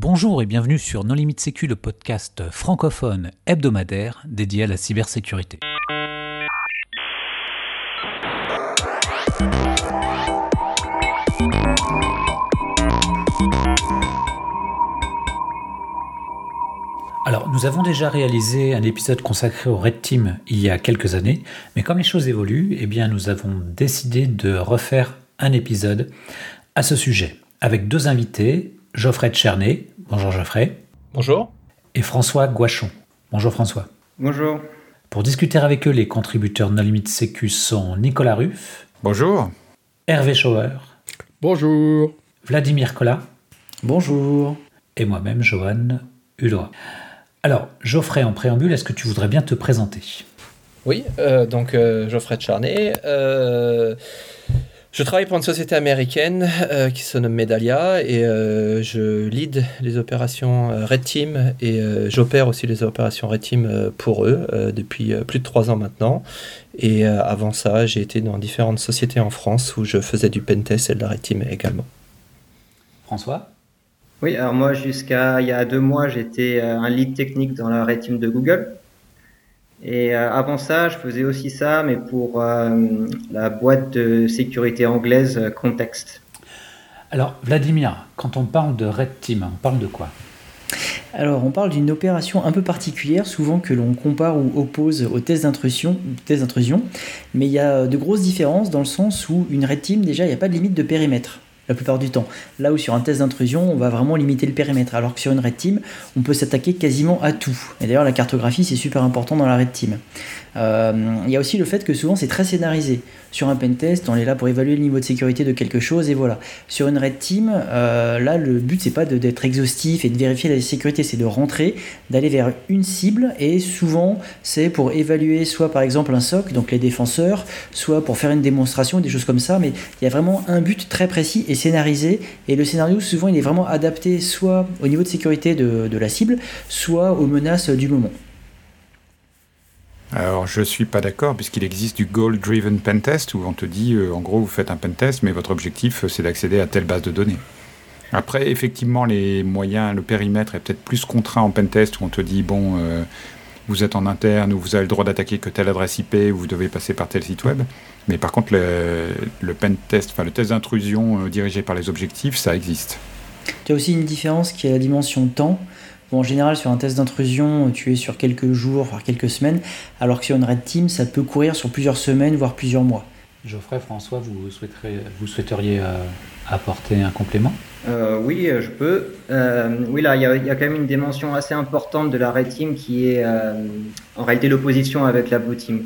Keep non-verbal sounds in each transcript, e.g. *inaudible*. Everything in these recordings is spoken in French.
Bonjour et bienvenue sur Non Limite Sécu, le podcast francophone hebdomadaire dédié à la cybersécurité. Alors, nous avons déjà réalisé un épisode consacré au Red Team il y a quelques années, mais comme les choses évoluent, eh bien, nous avons décidé de refaire un épisode à ce sujet, avec deux invités, Geoffrey Tchernet. Bonjour Geoffrey. Bonjour. Et François Guachon. Bonjour François. Bonjour. Pour discuter avec eux, les contributeurs No Limit Sécu sont Nicolas Ruff. Bonjour. Hervé Schauer. Bonjour. Vladimir Collat. Bonjour. Et moi-même, Johan Hulot. Alors, Geoffrey, en préambule, est-ce que tu voudrais bien te présenter? Oui, euh, donc euh, Geoffrey Charnay. Euh, je travaille pour une société américaine qui se nomme Medalia et je lead les opérations Red Team et j'opère aussi les opérations Red Team pour eux depuis plus de trois ans maintenant. Et avant ça, j'ai été dans différentes sociétés en France où je faisais du pentest et de la Red Team également. François? Oui, alors moi, jusqu'à il y a deux mois, j'étais euh, un lead technique dans la Red Team de Google. Et euh, avant ça, je faisais aussi ça, mais pour euh, la boîte de sécurité anglaise Context. Alors, Vladimir, quand on parle de Red Team, on parle de quoi? Alors, on parle d'une opération un peu particulière, souvent que l'on compare ou oppose aux tests d'intrusion, mais il y a de grosses différences dans le sens où une red team, déjà, il n'y a pas de limite de périmètre la plupart du temps. Là où sur un test d'intrusion, on va vraiment limiter le périmètre, alors que sur une red team, on peut s'attaquer quasiment à tout. Et d'ailleurs, la cartographie, c'est super important dans la red team. Euh, il y a aussi le fait que souvent c'est très scénarisé. Sur un pentest, on est là pour évaluer le niveau de sécurité de quelque chose et voilà. Sur une red team, euh, là le but c'est pas d'être exhaustif et de vérifier la sécurité, c'est de rentrer, d'aller vers une cible et souvent c'est pour évaluer soit par exemple un SOC, donc les défenseurs, soit pour faire une démonstration, des choses comme ça, mais il y a vraiment un but très précis et scénarisé et le scénario souvent il est vraiment adapté soit au niveau de sécurité de la cible, soit aux menaces du moment. Alors, je ne suis pas d'accord, puisqu'il existe du goal-driven pentest, où on te dit, euh, en gros, vous faites un pentest, mais votre objectif, euh, c'est d'accéder à telle base de données. Après, effectivement, les moyens, le périmètre est peut-être plus contraint en pentest, où on te dit, bon, euh, vous êtes en interne, ou vous avez le droit d'attaquer que telle adresse IP, ou vous devez passer par tel site web. Mais par contre, le, pentest, enfin, le test d'intrusion dirigé par les objectifs, ça existe. Tu as aussi une différence qui est la dimension temps en général, sur un test d'intrusion, tu es sur quelques jours, voire quelques semaines, alors que sur une Red Team, ça peut courir sur plusieurs semaines, voire plusieurs mois. Geoffrey, François, vous, vous souhaiteriez euh, apporter un complément? Euh, Oui, euh, je peux. oui, là, il y, a quand même une dimension assez importante de la Red Team qui est en réalité l'opposition avec la Blue Team.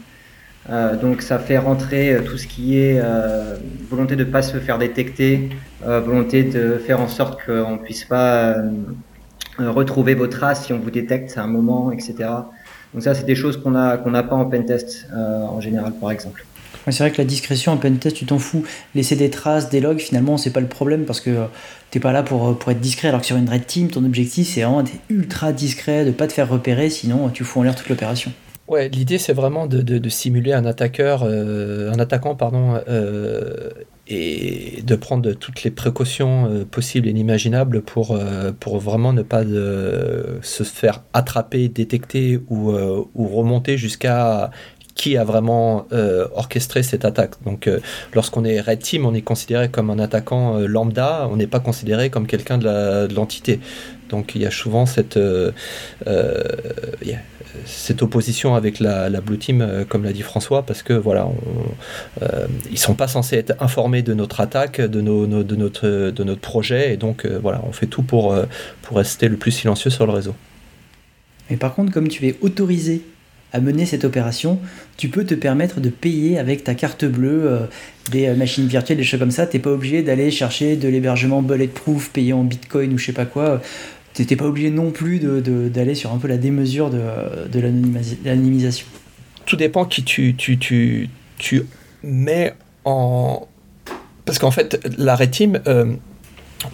donc ça fait rentrer tout ce qui est volonté de ne pas se faire détecter, volonté de faire en sorte qu'on ne puisse pas euh, retrouver vos traces si on vous détecte à un moment, etc. Donc ça, c'est des choses qu'on n'a qu'on pas en pentest euh, en général, par exemple. c'est vrai que la discrétion en pentest, tu t'en fous. Laisser des traces, des logs, finalement, c'est pas le problème parce que tu euh, t'es pas là pour, pour être discret. Alors que sur une red team, ton objectif, c'est vraiment d'être ultra discret, de pas te faire repérer, sinon tu fous en l'air toute l'opération. Ouais, l'idée c'est vraiment de, de, simuler un attaqueur, un attaquant pardon, et de prendre toutes les précautions euh, possibles et inimaginables pour, euh, pour vraiment ne pas de, se faire attraper, détecter ou, euh, ou remonter jusqu'à qui a vraiment orchestré cette attaque. Donc lorsqu'on est Red Team, on est considéré comme un attaquant lambda, on n'est pas considéré comme quelqu'un de l'entité. Donc il y a souvent cette, cette opposition avec la, Blue Team, euh, comme l'a dit François, parce que voilà, euh, ils sont pas censés être informés de notre attaque, de, nos, de, notre, de notre projet, et donc euh, voilà, on fait tout pour, pour rester le plus silencieux sur le réseau. Mais par contre, comme tu es autorisé à mener cette opération, tu peux te permettre de payer avec ta carte bleue des machines virtuelles, des choses comme ça. Tu n'es pas obligé d'aller chercher de l'hébergement bulletproof payé en bitcoin ou je sais pas quoi t'étais pas obligé non plus d'aller sur un peu la démesure de, de l'anonymisation. Tout dépend qui tu, tu, tu, tu mets en... Parce qu'en fait, la Team, euh,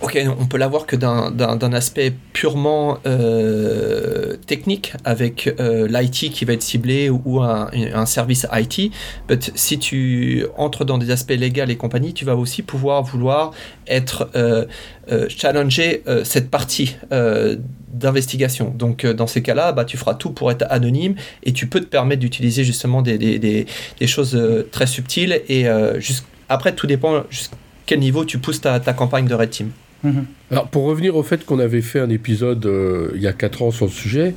Ok, on peut l'avoir que d'un aspect purement euh, technique avec euh, l'IT qui va être ciblé ou un, un service IT. Mais si tu entres dans des aspects légaux et compagnie, tu vas aussi pouvoir vouloir être euh, challenger cette partie d'investigation. Donc dans ces cas-là, bah, tu feras tout pour être anonyme et tu peux te permettre d'utiliser justement des, des, des, choses très subtiles et après tout dépend quel niveau tu pousses ta, ta campagne de Red Team. Mhm. Alors, pour revenir au fait qu'on avait fait un épisode euh, il y a 4 ans sur le sujet,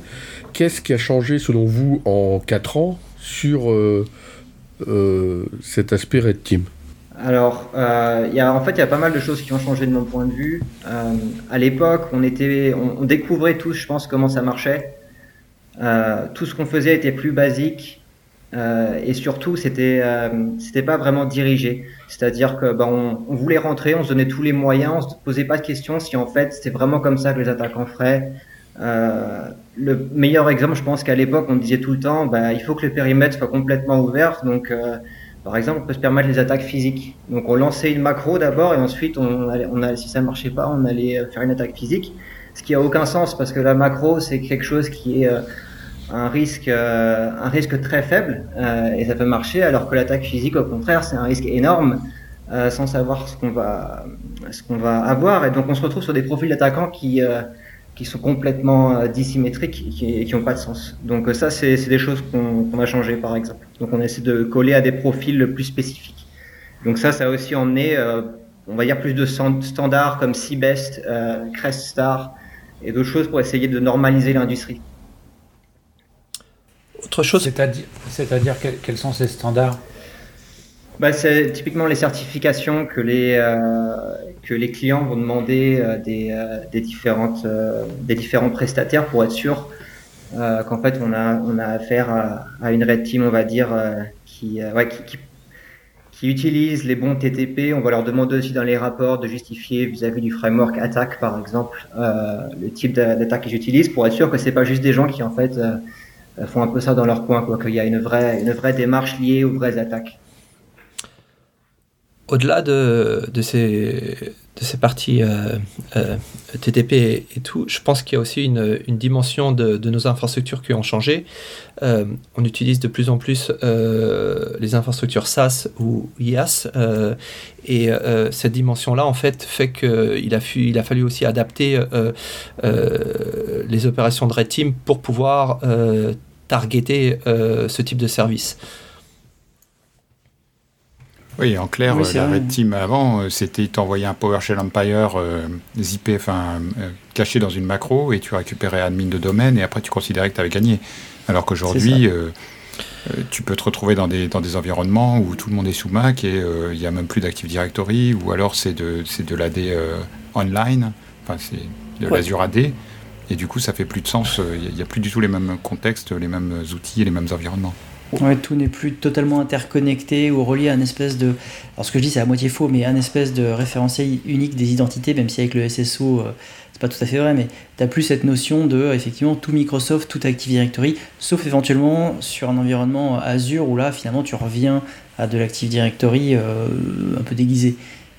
qu'est-ce qui a changé selon vous en 4 ans sur euh, euh, cet aspect Red Team? Alors, y a, en fait, il y a pas mal de choses qui ont changé de mon point de vue. à l'époque, on, était, on, découvrait tous, je pense, comment ça marchait. tout ce qu'on faisait était plus basique. Euh, et surtout, c'était euh, c'était pas vraiment dirigé. C'est-à-dire que ben, on, on, voulait rentrer, on se donnait tous les moyens, on se posait pas de questions si en fait c'était vraiment comme ça que les attaquants feraient. Euh, le meilleur exemple, je pense qu'à l'époque, on disait tout le temps, ben, il faut que le périmètre soit complètement ouvert. Donc, euh, par exemple, on peut se permettre les attaques physiques. Donc, on lançait une macro d'abord et ensuite, on allait, on allait, si ça marchait pas, on allait faire une attaque physique. Ce qui a aucun sens parce que la macro, c'est quelque chose qui est un risque, euh, un risque très faible euh, et ça peut marcher, alors que l'attaque physique, au contraire, c'est un risque énorme euh, sans savoir ce qu'on va, ce qu'on va avoir. Et donc, on se retrouve sur des profils d'attaquants qui, qui sont complètement dissymétriques et qui n'ont pas de sens. Donc, ça, c'est des choses qu'on a changé, par exemple. Donc, on essaie de coller à des profils plus spécifiques. Donc, ça, ça a aussi emmené, on va dire, plus de standards comme Seabest, Crest Star et d'autres choses pour essayer de normaliser l'industrie. Autre chose C'est-à-dire, quels sont ces standards bah, C'est typiquement les certifications que les, euh, que les clients vont demander euh, des, euh, des, différentes, des différents prestataires pour être sûr qu'en fait on a, on a affaire à, une red team, on va dire, qui, qui, qui, utilise les bons TTP. On va leur demander aussi dans les rapports de justifier vis-à-vis du framework attaque, par exemple, le type d'attaque qu'ils utilisent pour être sûr que c'est pas juste des gens qui en fait font un peu ça dans leur coin, quoi, qu'il y a une vraie, une vraie démarche liée aux vraies attaques. Au-delà de, ces, parties euh, euh, TTP et, tout, je pense qu'il y a aussi une, dimension de, nos infrastructures qui ont changé. Euh, on utilise de plus en plus les infrastructures SaaS ou IaaS, et cette dimension-là, en fait, fait qu'il il a fallu aussi adapter les opérations de Red Team pour pouvoir targeter ce type de service. Oui, en clair, la Red Team avant, euh, c'était t'envoyer un PowerShell Empire euh, zippé, enfin euh, caché dans une macro et tu récupérais admin de domaine et après tu considérais que tu avais gagné. Alors qu'aujourd'hui, tu peux te retrouver dans des, dans des environnements où tout le monde est sous Mac et il n'y a même plus d'Active Directory ou alors c'est de, de l'AD online, enfin c'est de l'Azure AD. Et du coup, ça fait plus de sens. Il n'y a plus du tout les mêmes contextes, les mêmes outils et les mêmes environnements. Ouais, tout n'est plus totalement interconnecté ou relié à un espèce de. Alors, ce que je dis, c'est à moitié faux, mais un espèce de référentiel unique des identités, même si avec le SSO, euh, c'est pas tout à fait vrai, mais tu plus cette notion de, effectivement, tout Microsoft, tout Active Directory, sauf éventuellement sur un environnement Azure où là, finalement, tu reviens à de l'Active Directory euh, un peu déguisé.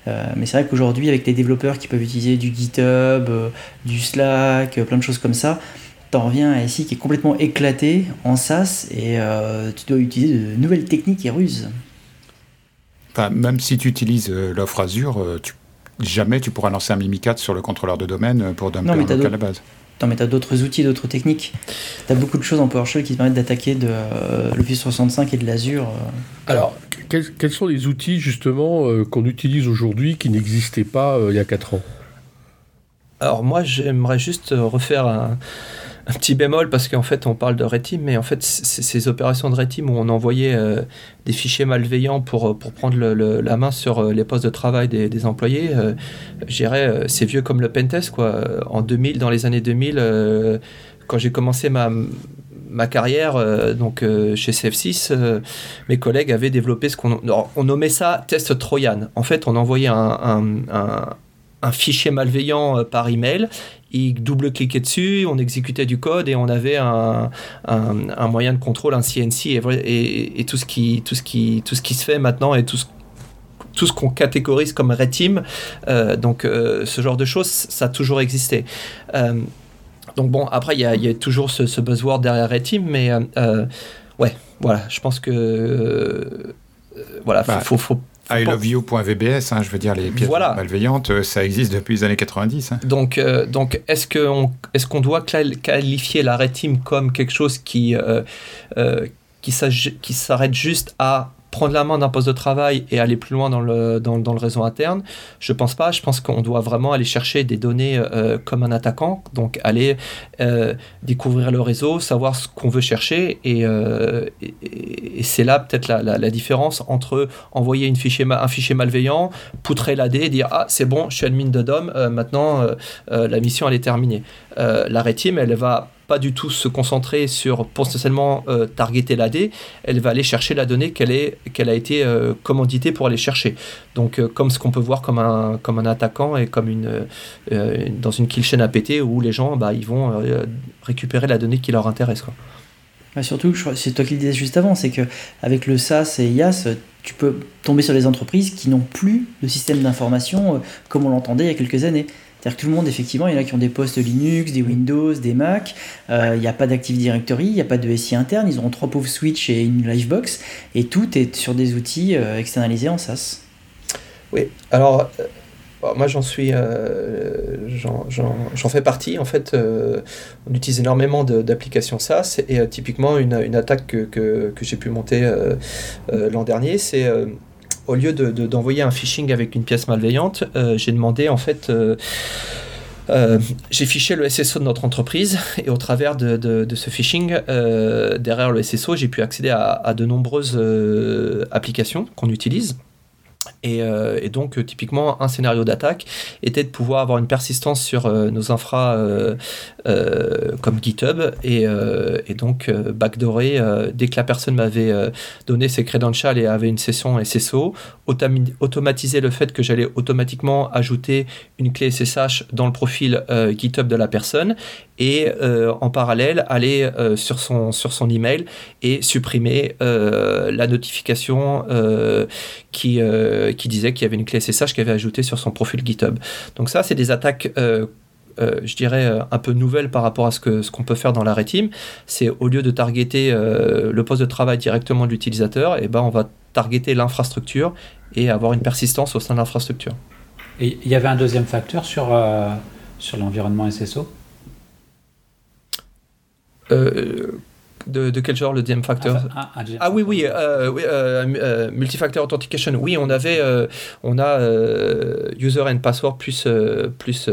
Euh, mais c'est vrai qu'aujourd'hui, avec les développeurs qui peuvent utiliser du GitHub, du Slack, plein de choses comme ça, t'en reviens à ici qui est complètement éclaté en SaaS et euh, tu dois utiliser de nouvelles techniques et ruses. Enfin, même si tu utilises euh, l'offre Azure, euh, tu, jamais tu pourras lancer un Mimikat sur le contrôleur de domaine pour dumper un à la base. Non, mais tu as d'autres outils, d'autres techniques. Tu as beaucoup de choses en PowerShell qui te permettent d'attaquer de l'Office 65 et de l'Azure. Alors, quels, quels, sont les outils justement qu'on utilise aujourd'hui qui n'existaient pas il y a 4 ans? Alors, moi, j'aimerais juste refaire un un petit bémol parce qu'en fait on parle de Red mais en fait ces opérations de Red où on envoyait euh, des fichiers malveillants pour, euh, pour prendre la main sur euh, les postes de travail des, employés, je dirais c'est vieux comme le pentest quoi. En 2000, dans les années 2000, quand j'ai commencé ma ma carrière donc chez CF6, mes collègues avaient développé ce qu'on on nommait ça test Trojan. En fait, on envoyait un fichier malveillant par email il double-cliquait dessus, on exécutait du code et on avait un, un, moyen de contrôle, un CNC et, et, tout, ce qui, tout, ce qui, tout ce qui se fait maintenant et tout ce tout ce qu'on catégorise comme red team. donc ce genre de choses, ça a toujours existé. donc bon, après, il y, y, a toujours ce, ce, buzzword derrière red team, mais ouais, voilà, je pense que voilà, bah, faut, faut, I love you.vbs, hein, je veux dire, les pièces malveillantes, euh, ça existe depuis les années 90. Hein. Donc, euh, donc est-ce qu'on est qu'on doit qualifier la red team comme quelque chose qui, euh, qui s'arrête juste à prendre la main d'un poste de travail et aller plus loin dans le, dans, dans le réseau interne, je pense pas. Je pense qu'on doit vraiment aller chercher des données euh, comme un attaquant, donc aller euh, découvrir le réseau, savoir ce qu'on veut chercher, et, euh, c'est là peut-être la, la, différence entre envoyer une fichier, un fichier malveillant, poutrer l'AD et dire ah c'est bon, je suis admin de DOM, maintenant la mission elle est terminée. la team elle va pas du tout se concentrer sur potentiellement euh, targeter l'AD, elle va aller chercher la donnée qu'elle qu'elle a été euh, commanditée pour aller chercher. Donc euh, comme ce qu'on peut voir comme un, comme un attaquant et comme une, dans une kill chain APT où les gens bah, ils vont récupérer la donnée qui leur intéresse. Quoi. Bah, surtout, c'est toi qui le disais juste avant, c'est que avec le SAS et IAS, tu peux tomber sur des entreprises qui n'ont plus de système d'information comme on l'entendait il y a quelques années. C'est-à-dire que tout le monde, effectivement, il y en a qui ont des postes Linux, des Windows, des Mac, euh, il n'y a pas d'Active Directory, il n'y a pas de SI interne, ils ont trois pauvres switch et une Livebox, et tout est sur des outils euh, externalisés en SaaS. Oui, alors euh, moi j'en suis, j'en fais partie. En fait, on utilise énormément d'applications SaaS et typiquement une, attaque que, que, que j'ai pu monter l'an dernier, c'est au lieu d'envoyer un phishing avec une pièce malveillante, euh, j'ai demandé en fait. Euh, euh, j'ai fiché le SSO de notre entreprise et au travers de, ce phishing, derrière le SSO, j'ai pu accéder à de nombreuses applications qu'on utilise. Euh, et, donc, euh, typiquement, un scénario d'attaque était de pouvoir avoir une persistance sur euh, nos infras comme GitHub. Et, et donc backdoorer dès que la personne m'avait donné ses credentials et avait une session SSO, automatiser le fait que j'allais automatiquement ajouter une clé SSH dans le profil GitHub de la personne et en parallèle aller sur, son, sur son email et supprimer la notification qui euh, qui disait qu'il y avait une clé SSH qui avait ajouté sur son profil GitHub. Donc ça, c'est des attaques euh, euh, je dirais, un peu nouvelles par rapport à ce qu'on ce qu'on peut faire dans la Team. C'est au lieu de targeter le poste de travail directement de l'utilisateur, et eh ben, on va targeter l'infrastructure et avoir une persistance au sein de l'infrastructure. Et il y avait un deuxième facteur sur, sur l'environnement SSO euh, de, de, quel genre le DM factor Ah oui, oui, euh, oui euh, euh, multifactor authentication. Oui, on avait, on a user and password plus, plus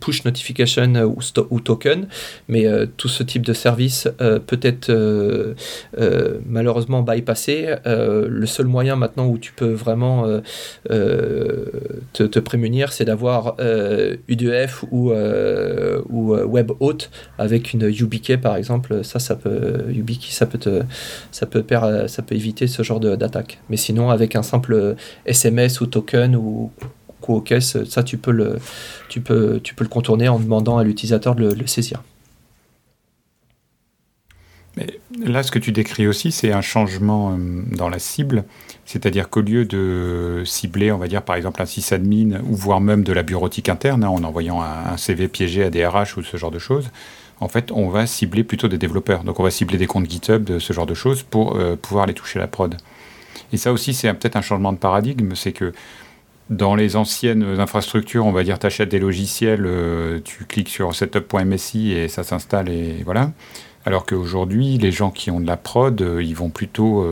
push notification ou, ou, token, mais tout ce type de service peut être malheureusement bypassé. le seul moyen maintenant où tu peux vraiment te, te, prémunir, c'est d'avoir UDF ou, ou WebAuth avec une YubiKey par exemple. Ça, ça peut YubiKey, ça peut, te, ça, peut éviter ce genre d'attaque. Mais sinon, avec un simple SMS ou token ou caisse, ça tu peux, le, tu, peux, le contourner en demandant à l'utilisateur de le, saisir. Mais là, ce que tu décris aussi, c'est un changement euh, dans la cible. C'est-à-dire qu'au lieu de cibler, on va dire par exemple un sysadmin ou voire même de la bureautique interne, hein, en envoyant un, CV piégé à des RH ou ce genre de choses, en fait, on va cibler plutôt des développeurs. Donc on va cibler des comptes GitHub, de ce genre de choses, pour euh, pouvoir les toucher la prod. Et ça aussi, c'est peut-être un changement de paradigme, c'est que dans les anciennes infrastructures, on va dire, tu achètes des logiciels, euh, tu cliques sur setup.msi et ça s'installe et voilà. Alors qu'aujourd'hui, les gens qui ont de la prod, euh, ils vont plutôt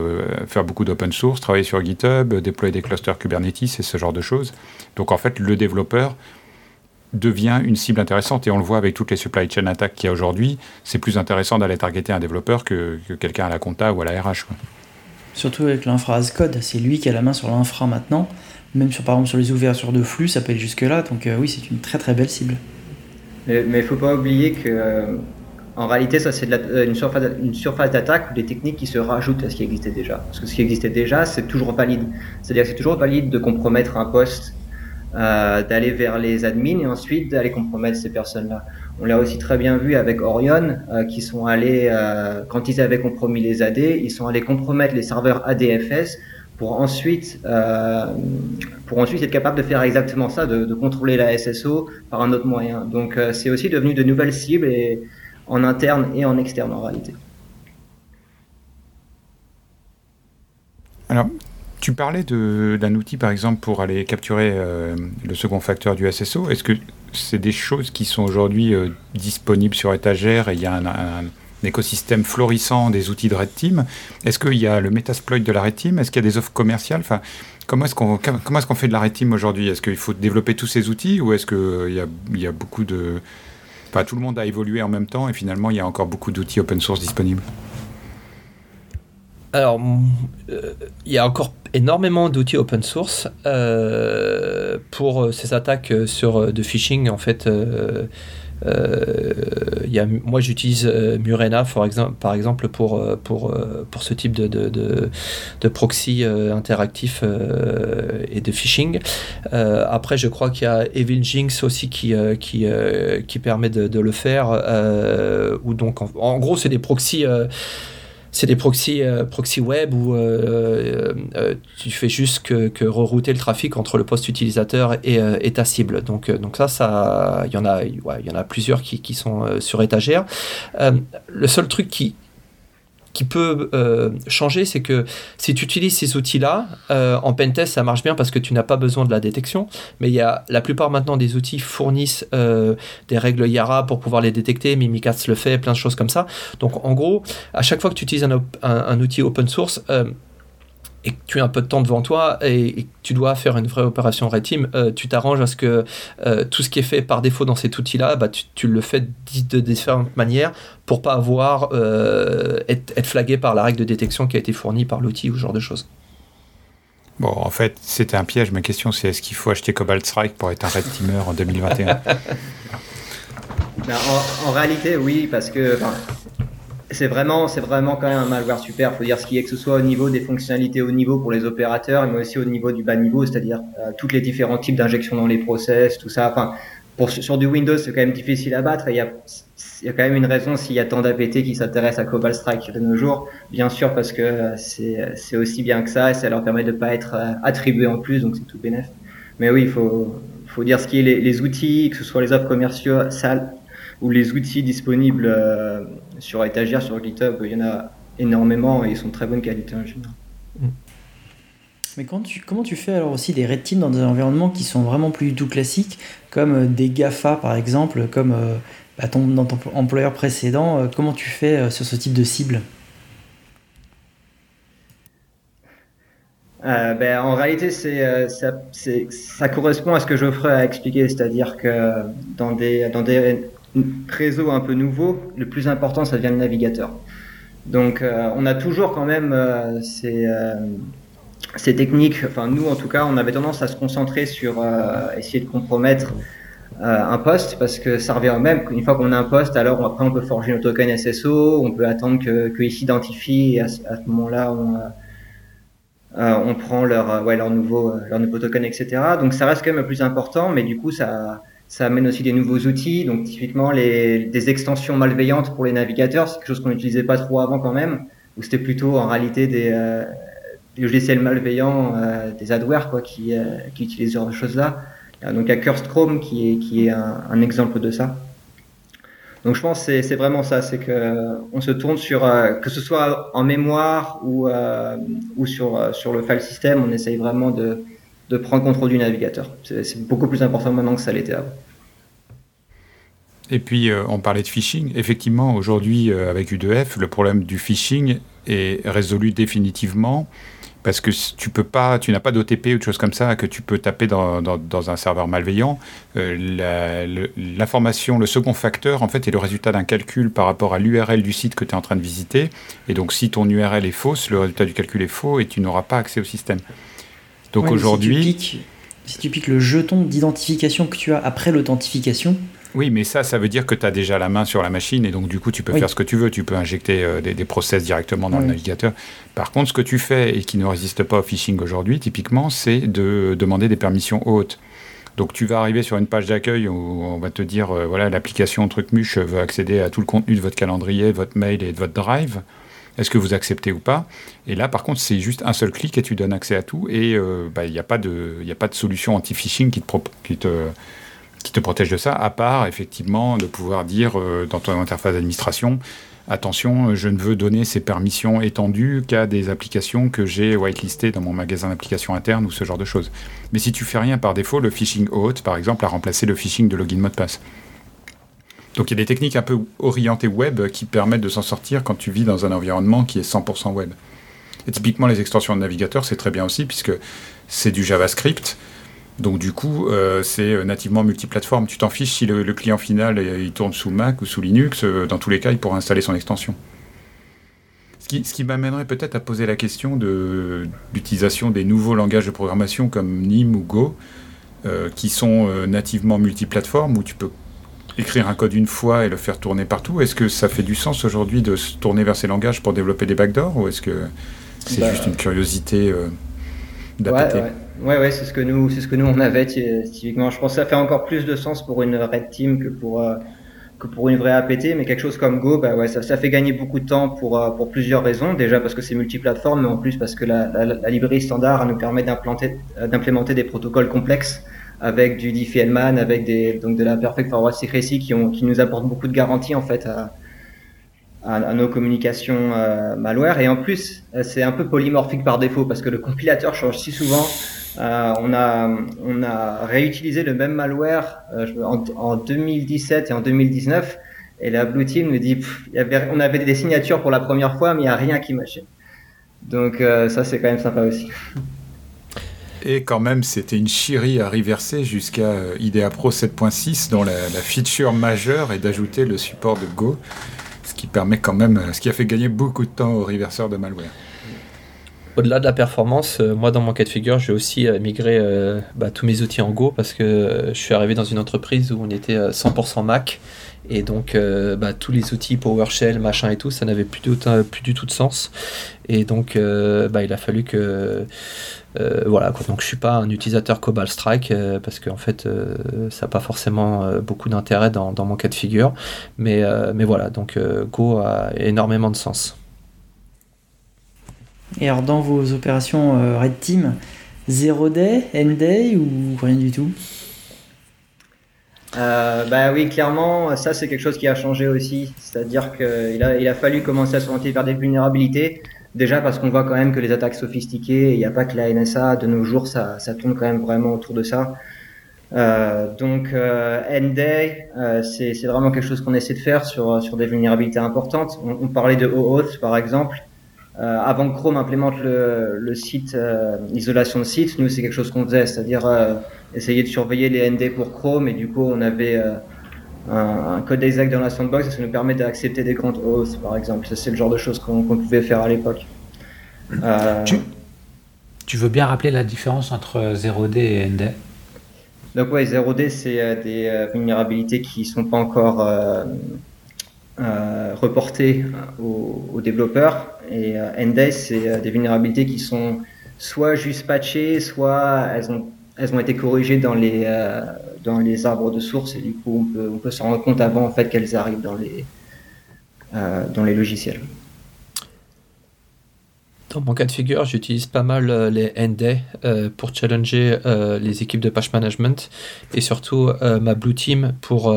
faire beaucoup d'open source, travailler sur GitHub, déployer des clusters Kubernetes et ce genre de choses. Donc en fait, le développeur, devient une cible intéressante. Et on le voit avec toutes les supply chain attaques qu'il y a aujourd'hui. C'est plus intéressant d'aller targeter un développeur que, quelqu'un à la compta ou à la RH. Surtout avec l'infra as code, c'est lui qui a la main sur l'infra maintenant. Même sur, par exemple sur les ouvertures de flux, ça peut être jusque-là. Donc euh, oui, c'est une très très belle cible. Mais il ne faut pas oublier que euh, en réalité, ça c'est euh, une surface, une surface d'attaque ou des techniques qui se rajoutent à ce qui existait déjà. Parce que ce qui existait déjà, c'est toujours valide. C'est-à-dire que c'est toujours valide de compromettre un poste euh, d'aller vers les admins et ensuite d'aller compromettre ces personnes-là. On l'a aussi très bien vu avec Orion, euh, qui sont allés, euh, quand ils avaient compromis les AD, ils sont allés compromettre les serveurs ADFS pour ensuite, pour ensuite être capable de faire exactement ça, de, contrôler la SSO par un autre moyen. Donc c'est aussi devenu de nouvelles cibles en interne et en externe en réalité. Alors, tu parlais d'un outil, par exemple, pour aller capturer euh, le second facteur du SSO. Est-ce que c'est des choses qui sont aujourd'hui euh, disponibles sur étagère et il y a un, écosystème florissant des outils de Red Team? Est-ce qu'il y a le Metasploit de la Red Team? Est-ce qu'il y a des offres commerciales? Enfin, Comment est-ce qu'on est qu'on fait de la Red Team aujourd'hui? Est-ce qu'il faut développer tous ces outils ou est-ce qu'il y a, y a beaucoup de... Enfin, tout le monde a évolué en même temps et finalement, il y a encore beaucoup d'outils open source disponibles? Alors, euh, il y a encore énormément d'outils open source euh, pour ces attaques sur de phishing. En fait, euh, y a, moi j'utilise Murena exemple, par exemple pour, pour, pour ce type de, de, de, proxy interactif et de phishing. après, je crois qu'il y a Evil Jinx aussi qui, qui, qui permet de, le faire. ou donc, en, en gros, c'est des proxys c'est des proxys euh, proxy web où euh, euh, tu fais juste que, que, rerouter le trafic entre le poste utilisateur et, et ta cible. Donc, donc ça, ça, il y en a, y en a plusieurs qui, qui sont sur étagère. le seul truc qui, qui peut euh, changer, c'est que si tu utilises ces outils-là, euh, en pentest, ça marche bien parce que tu n'as pas besoin de la détection. Mais il y a la plupart maintenant des outils fournissent euh, des règles Yara pour pouvoir les détecter. Mimikatz le fait, plein de choses comme ça. Donc en gros, à chaque fois que tu utilises un, un outil open source, et que tu as un peu de temps devant toi et, que tu dois faire une vraie opération Red Team, euh, tu t'arranges à ce que euh, tout ce qui est fait par défaut dans cet outil-là, bah, tu, le fais de différentes manières pour pas avoir euh, être, être, flagué par la règle de détection qui a été fournie par l'outil ou ce genre de choses. Bon, en fait, c'était un piège. Ma question, c'est est-ce qu'il faut acheter Cobalt Strike pour être un Red Teamer en 2021 *laughs* ben, en, en, réalité, oui, parce que c'est vraiment, c'est vraiment quand même un malware super. Faut dire ce qui est que ce soit au niveau des fonctionnalités au niveau pour les opérateurs, mais aussi au niveau du bas niveau, c'est-à-dire euh, tous les différents types d'injections dans les process, tout ça. Enfin, pour, sur du Windows, c'est quand même difficile à battre. Il y a, il y a quand même une raison s'il y a tant d'APT qui s'intéressent à Cobalt Strike de nos jours. Bien sûr, parce que c'est, c'est aussi bien que ça et ça leur permet de pas être euh, attribué en plus, donc c'est tout bénéf. Mais oui, il faut, faut dire ce qui est les, les outils, que ce soit les offres commerciaux, ça, ou les outils disponibles euh, sur étagère, sur GitHub, il y en a énormément et ils sont de très bonne qualité en général. Mm. Mais quand tu, comment tu fais alors aussi des red teams dans des environnements qui sont vraiment plus du tout classiques, comme euh, des GAFA par exemple, comme euh, bah, ton, dans ton employeur précédent, comment tu fais sur ce type de cible? Ben, en réalité, c'est, ça, ça, correspond à ce que Geoffrey a expliqué, c'est-à-dire que dans des, dans des réseau un peu nouveau, le plus important, ça devient le navigateur. Donc, euh, on a toujours quand même euh, ces, euh, ces, techniques. Enfin, nous, en tout cas, on avait tendance à se concentrer sur essayer de compromettre un poste parce que ça revient au même. Une fois qu'on a un poste, alors après, on peut forger nos tokens SSO, on peut attendre qu'ils s'identifient et à, ce moment-là, on, on prend leur, ouais, leur, nouveau, leur nouveau token, etc. Donc, ça reste quand même le plus important, mais du coup, ça ça amène aussi des nouveaux outils, donc typiquement des extensions malveillantes pour les navigateurs, c'est quelque chose qu'on n'utilisait pas trop avant quand même, où c'était plutôt en réalité des, euh, logiciels malveillants, euh, des adwares quoi, qui, euh, qui utilisent ce genre de choses-là. donc il y a Cursed Chrome qui est, un, exemple de ça. Donc je pense que c'est vraiment ça, c'est que on se tourne sur que ce soit en mémoire ou ou sur sur le file system, on essaye vraiment de de prendre contrôle du navigateur. C'est beaucoup plus important maintenant que ça l'était avant. Et puis, euh, on parlait de phishing. Effectivement, aujourd'hui, euh, avec U2F, le problème du phishing est résolu définitivement parce que tu peux pas, tu n'as pas d'OTP ou de choses comme ça que tu peux taper dans, dans, un serveur malveillant. Euh, l'information, le, second facteur, en fait, est le résultat d'un calcul par rapport à l'URL du site que tu es en train de visiter. Et donc, si ton URL est fausse, le résultat du calcul est faux et tu n'auras pas accès au système. Donc aujourd'hui. Si, tu piques le jeton d'identification que tu as après l'authentification. Oui, mais ça, ça veut dire que tu as déjà la main sur la machine et donc du coup, tu peux faire ce que tu veux. Tu peux injecter euh, des, process directement dans le navigateur. Par contre, ce que tu fais et qui ne résiste pas au phishing aujourd'hui, typiquement, c'est de demander des permissions hautes. Donc tu vas arriver sur une page d'accueil où on va te dire, euh, voilà, l'application Trucmuche veut accéder à tout le contenu de votre calendrier, votre mail et de votre drive. Est-ce que vous acceptez ou pas Et là, par contre, c'est juste un seul clic et tu donnes accès à tout. Et bah, il n'y a, pas de, solution anti-phishing qui te, protège de ça, à part effectivement de pouvoir dire dans ton interface d'administration attention, je ne veux donner ces permissions étendues qu'à des applications que j'ai whitelistées dans mon magasin d'applications interne ou ce genre de choses. Mais si tu fais rien par défaut, le phishing auth, par exemple, a remplacé le phishing de login mot de passe. Donc il y a des techniques un peu orientées web qui permettent de s'en sortir quand tu vis dans un environnement qui est 100% web. Et typiquement les extensions de navigateur, c'est très bien aussi puisque c'est du JavaScript. Donc du coup, euh, c'est euh, nativement multiplateforme. Tu t'en fiches si le, client final il tourne sous Mac ou sous Linux. Euh, dans tous les cas, il pourra installer son extension. Ce qui, ce qui m'amènerait peut-être à poser la question de l'utilisation des nouveaux langages de programmation comme NIM ou Go, qui sont nativement multiplateformes, où tu peux écrire un code une fois et le faire tourner partout. Est-ce que ça fait du sens aujourd'hui de se tourner vers ces langages pour développer des backdoors, ou est-ce que c'est bah, juste une curiosité d'APT Ouais, ouais, c'est ce que nous, c'est ce que nous on avait typiquement. Je pense que ça fait encore plus de sens pour une red team que pour euh, que pour une vraie APT, mais quelque chose comme Go, bah ouais, ça, ça fait gagner beaucoup de temps pour euh, pour plusieurs raisons. Déjà parce que c'est multiplateforme, mais en plus parce que la, la, librairie standard nous permet euh, d'implémenter des protocoles complexes avec du Diffie-Hellman, avec des donc de la Perfect Forward Secrecy qui nous apportent beaucoup de garanties en fait à nos communications malware. Et en plus, c'est un peu polymorphique par défaut parce que le compilateur change si souvent euh, on, a, réutilisé le même malware euh, en, 2017 et en 2019. Et la Blue Team nous dit, on avait des signatures pour la première fois, mais il n'y a rien qui marchait. Donc euh, ça, c'est quand même sympa aussi. *laughs* Et quand même, c'était une chirie à reverser jusqu'à IDEA Pro 7.6, dont la, feature majeure est d'ajouter le support de Go, ce qui permet quand même, ce qui a fait gagner beaucoup de temps aux reverseurs de malware au-delà de la performance, euh, moi dans mon cas de figure, j'ai aussi euh, migré euh, bah, tous mes outils en Go parce que je suis arrivé dans une entreprise où on était 100% Mac et donc bah, tous les outils PowerShell, machin et tout, ça n'avait plus, plus, du tout de sens. Et donc bah, il a fallu que voilà, donc je suis pas un utilisateur Cobalt Strike parce qu'en en fait ça n'a pas forcément beaucoup d'intérêt dans, dans, mon cas de figure. Mais, mais voilà, donc Go a énormément de sens. Et alors, dans vos opérations euh, Red Team, 0 day, end day ou rien du tout? Euh, bah oui, clairement, ça c'est quelque chose qui a changé aussi. C'est-à-dire qu'il a, il a fallu commencer à s'orienter vers des vulnérabilités. Déjà parce qu'on voit quand même que les attaques sophistiquées, il n'y a pas que la NSA, de nos jours, ça, ça tourne quand même vraiment autour de ça. Euh, donc, euh, End-Day, euh, c'est vraiment quelque chose qu'on essaie de faire sur, des vulnérabilités importantes. On, parlait de OAuth, par exemple. Euh, avant que Chrome implémente le, site euh, isolation de site, nous c'est quelque chose qu'on faisait, c'est-à-dire euh, essayer de surveiller les ND pour Chrome et du coup on avait un, un, code exact dans la sandbox et ça nous permet d'accepter des grandes hausses par exemple. C'est le genre de choses qu'on pouvait faire à l'époque. Tu, tu, veux bien rappeler la différence entre 0D et ND Donc ouais, 0D c'est des vulnérabilités qui sont pas encore euh, reportées aux, aux, développeurs. Et euh, c'est euh, des vulnérabilités qui sont soit juste patchées, soit elles ont, elles ont été corrigées dans les, euh, dans les arbres de source. Et du coup, on peut, on peut s'en rendre compte avant en fait, qu'elles arrivent dans les, euh, dans les logiciels. Dans mon cas de figure, j'utilise pas mal euh, les ND euh, pour challenger euh, les équipes de patch management et surtout ma Blue Team pour,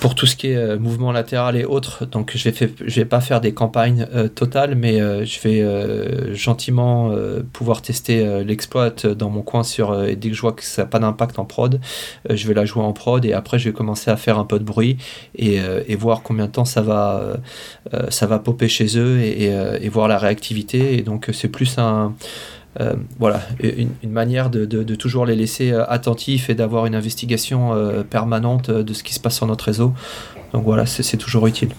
pour tout ce qui est mouvement latéral et autres. Donc je vais, je vais pas faire des campagnes totales, mais je vais gentiment pouvoir tester l'exploit dans mon coin sur, et dès que je vois que ça n'a pas d'impact en prod, je vais la jouer en prod et après je vais commencer à faire un peu de bruit et, voir combien de temps ça va, ça va popper chez eux et et voir la réactivité. Et donc c'est plus un, euh, voilà, une, manière de, toujours les laisser euh, attentifs et d'avoir une investigation euh, permanente de ce qui se passe sur notre réseau. Donc voilà, c'est toujours utile.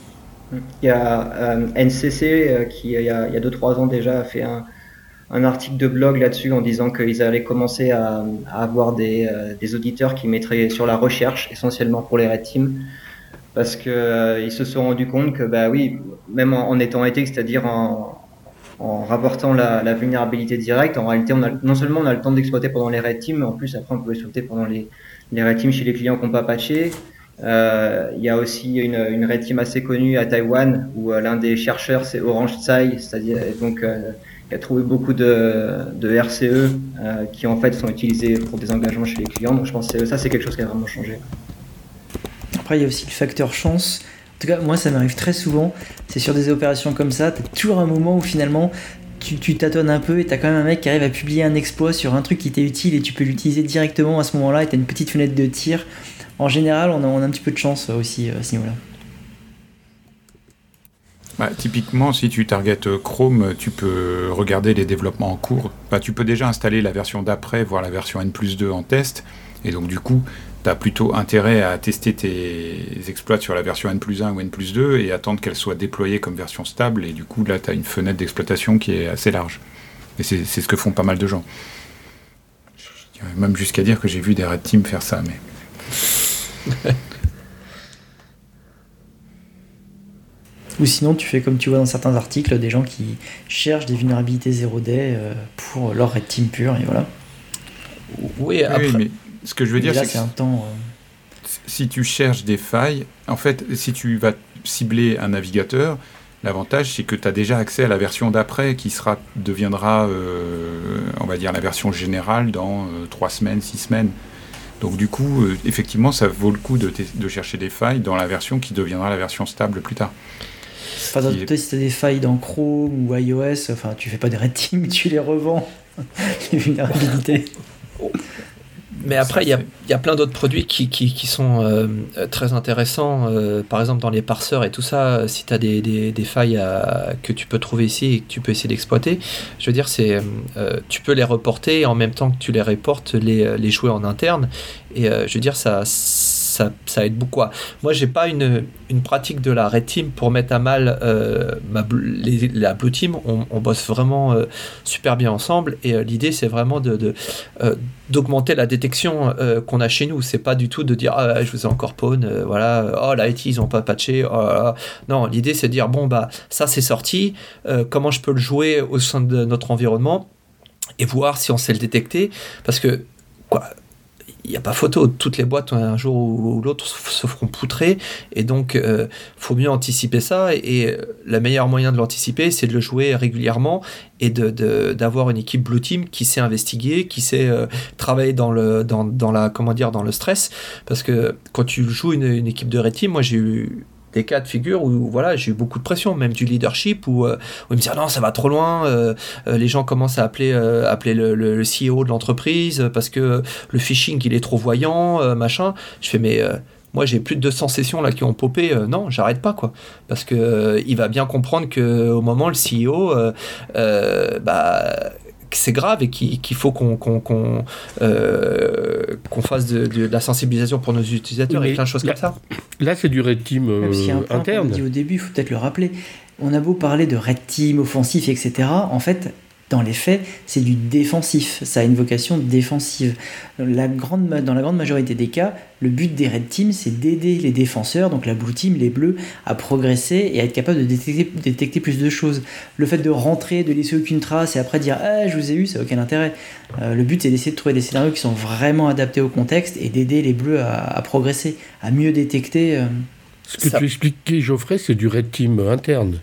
Il y a NCC qui, il y a 2-3 ans déjà, a fait un, article de blog là-dessus en disant qu'ils allaient commencer à, avoir des, des, auditeurs qui mettraient sur la recherche, essentiellement pour les Red Team parce qu'ils euh, se sont rendus compte que, bah oui, même en, étant éthique, c'est-à-dire en, rapportant la, vulnérabilité directe, en réalité, non seulement on a le temps d'exploiter pendant les red teams, mais en plus après on peut exploiter pendant les, les red teams chez les clients qui n'ont pas patché. il y a aussi une, une red team assez connue à Taïwan où l'un des chercheurs c'est Orange Tsai, c'est-à-dire donc qui a trouvé beaucoup de, de RCE qui en fait sont utilisés pour des engagements chez les clients. Donc je pense que ça c'est quelque chose qui a vraiment changé. Après il y a aussi le facteur chance. En tout cas, moi, ça m'arrive très souvent. C'est sur des opérations comme ça, tu as toujours un moment où finalement, tu, tâtonnes un peu et tu as quand même un mec qui arrive à publier un exploit sur un truc qui t'est utile et tu peux l'utiliser directement à ce moment-là et tu as une petite fenêtre de tir. En général, on a, un petit peu de chance aussi euh, à ce niveau-là. Bah, typiquement, si tu targetes Chrome, tu peux regarder les développements en cours. Bah, tu peux déjà installer la version d'après, voire la version N 2 en test. Et donc, du coup, tu as plutôt intérêt à tester tes exploits sur la version N 1 ou N 2 et attendre qu'elle soit déployée comme version stable. Et du coup, là, tu as une fenêtre d'exploitation qui est assez large. Et c'est ce que font pas mal de gens. Je dirais même jusqu'à dire que j'ai vu des red teams faire ça, mais. *laughs* Ou sinon, tu fais comme tu vois dans certains articles, des gens qui cherchent des vulnérabilités 0D euh, pour leur red team pur, et voilà. Oui, après... mais ce que je veux dire, c'est que temps, euh, si tu cherches des failles, en fait, si tu vas cibler un navigateur, l'avantage c'est que tu as déjà accès à la version d'après qui sera deviendra, euh, on va dire, la version générale dans euh, trois semaines, six semaines. Donc du coup, effectivement, ça vaut le coup de, de, chercher des failles dans la version qui deviendra la version stable plus tard. Enfin, si tu as des failles dans Chrome ou iOS, enfin, tu fais pas des red teams, *laughs* tu les revends, *laughs* les vulnérabilités. *laughs* Mais après, il y a, plein d'autres produits qui, qui, sont euh, très intéressants. Euh, par exemple, dans les parseurs et tout ça, si tu as des, des, failles que tu peux trouver ici et que tu peux essayer d'exploiter, je veux dire, c'est euh, tu peux les reporter et en même temps que tu les reportes, les, les jouer en interne. Et je veux dire, ça ça, aide beaucoup. Moi, j'ai pas une, une, pratique de la red team pour mettre à mal euh, ma, la blue team. On, bosse vraiment euh, super bien ensemble et euh, l'idée, c'est vraiment de, d'augmenter la détection qu'on a chez nous. C'est pas du tout de dire ah, je vous ai encore pawn, voilà, oh la IT ils ont pas patché. Oh non, l'idée c'est de dire bon bah ça c'est sorti. comment je peux le jouer au sein de notre environnement et voir si on sait le détecter parce que quoi il n'y a pas photo. Toutes les boîtes, un jour ou l'autre, se feront poutrer. Et donc, il euh, faut mieux anticiper ça. Et, euh, le meilleur moyen de l'anticiper, c'est de le jouer régulièrement et d'avoir de, une équipe Blue Team qui sait investiguer, qui sait euh, travailler dans le, dans, dans, la, comment dire, dans le stress. Parce que quand tu joues une équipe de Red Team, moi j'ai eu des cas de figure où voilà j'ai eu beaucoup de pression même du leadership où, euh, où il me dit non ça va trop loin euh, euh, les gens commencent à appeler appeler le, le, CEO de l'entreprise parce que le phishing il est trop voyant machin. Je fais mais moi j'ai plus de 200 sessions là qui ont popé non j'arrête pas quoi. Parce que il va bien comprendre que au moment le CEO bah c'est grave et qu'il faut qu'on euh, fasse de, la sensibilisation pour nos utilisateurs et plein de choses comme ça. Là, c'est du red team euh, interne. dit au début, il faut peut-être le rappeler. On a beau parler de red team offensif, etc. En fait, dans les faits, c'est du défensif. Ça a une vocation défensive. La grande, dans la grande majorité des cas, le but des red teams, c'est d'aider les défenseurs, donc la blue team, les bleus, à progresser et à être capable de détecter, détecter plus de choses. Le fait de rentrer, de laisser aucune trace et après dire ah je vous ai eu, ça n'a aucun intérêt. Euh, le but c'est d'essayer de trouver des scénarios qui sont vraiment adaptés au contexte et d'aider les bleus à, progresser, à mieux détecter. Euh, Ce que tu expliquais, Geoffrey, c'est du red team interne.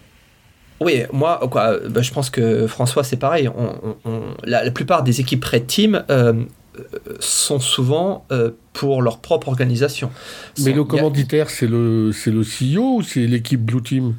Oui, moi, quoi, bah, je pense que François, c'est pareil. la, plupart des équipes Red Team euh, sont souvent euh, pour leur propre organisation. Mais le commanditaire, c'est le, le CEO ou c'est l'équipe Blue Team?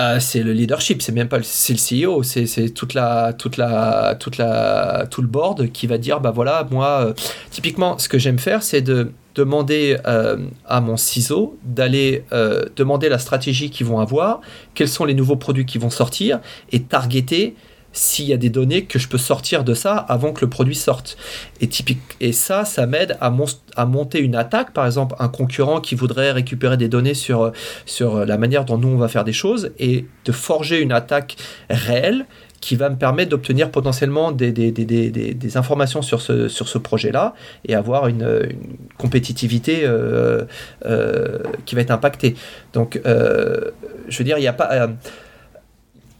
Euh, c'est le leadership, c'est même pas c'est le CEO, c'est toute la toute la toute la tout le board qui va dire bah voilà moi typiquement ce que j'aime faire c'est de demander euh, à mon ciseau d'aller euh, demander la stratégie qu'ils vont avoir, quels sont les nouveaux produits qui vont sortir et targeter s'il y a des données que je peux sortir de ça avant que le produit sorte. Et, typique, et ça, ça m'aide à, monter une attaque, par exemple un concurrent qui voudrait récupérer des données sur, sur la manière dont nous on va faire des choses et de forger une attaque réelle qui va me permettre d'obtenir potentiellement des, des, des, des, informations sur ce, sur ce projet-là et avoir une, une compétitivité euh, euh, qui va être impactée. Donc, euh, je veux dire, il n'y a pas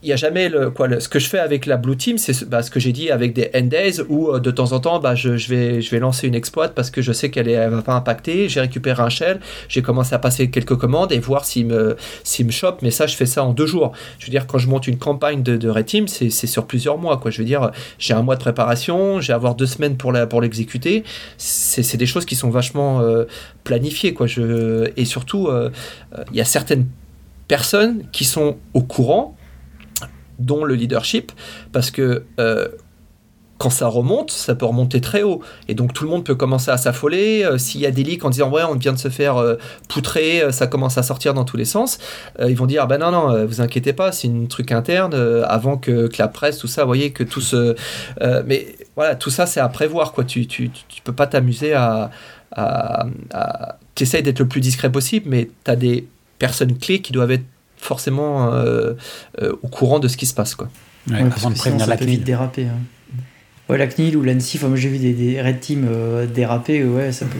il n'y a jamais le quoi ce que je fais avec la blue team c'est bah, ce que j'ai dit avec des end days où euh, de temps en temps bah, je, je, vais je vais lancer une exploit parce que je sais qu'elle ne va pas impacter. J'ai récupéré un shell j'ai commencé à passer quelques commandes et voir s'il me s'il me chope. Mais ça je fais ça en deux jours. Je veux dire quand je monte une campagne de, de red team c'est sur plusieurs mois quoi. Je veux dire j'ai un mois de préparation j'ai avoir deux semaines pour la pour l'exécuter. C'est des choses qui sont vachement euh, planifiées quoi. Je et surtout euh, il y a certaines personnes qui sont au courant dont le leadership, parce que euh, quand ça remonte, ça peut remonter très haut. Et donc tout le monde peut commencer à s'affoler. Euh, s'il y a des leaks en disant ouais, on vient de se faire euh, poutrer, ça commence à sortir dans tous les sens, ils vont dire ben non, non, vous inquiétez pas, c'est un truc interne avant que, la presse, tout ça, vous voyez, que tout ce. mais voilà, tout ça, c'est à prévoir. Quoi. Tu, tu, tu peux pas t'amuser à. à, à... D'être le plus discret possible, mais tu as des personnes clés qui doivent être forcément euh, euh, au courant de ce qui se passe. Quoi. Ouais, ouais, avant de prévenir la CNIL. déraper. Hein. Ouais, la CNIL ou l'ANSI, moi j'ai vu des, des, Red Team euh, déraper, ouais, ça peut.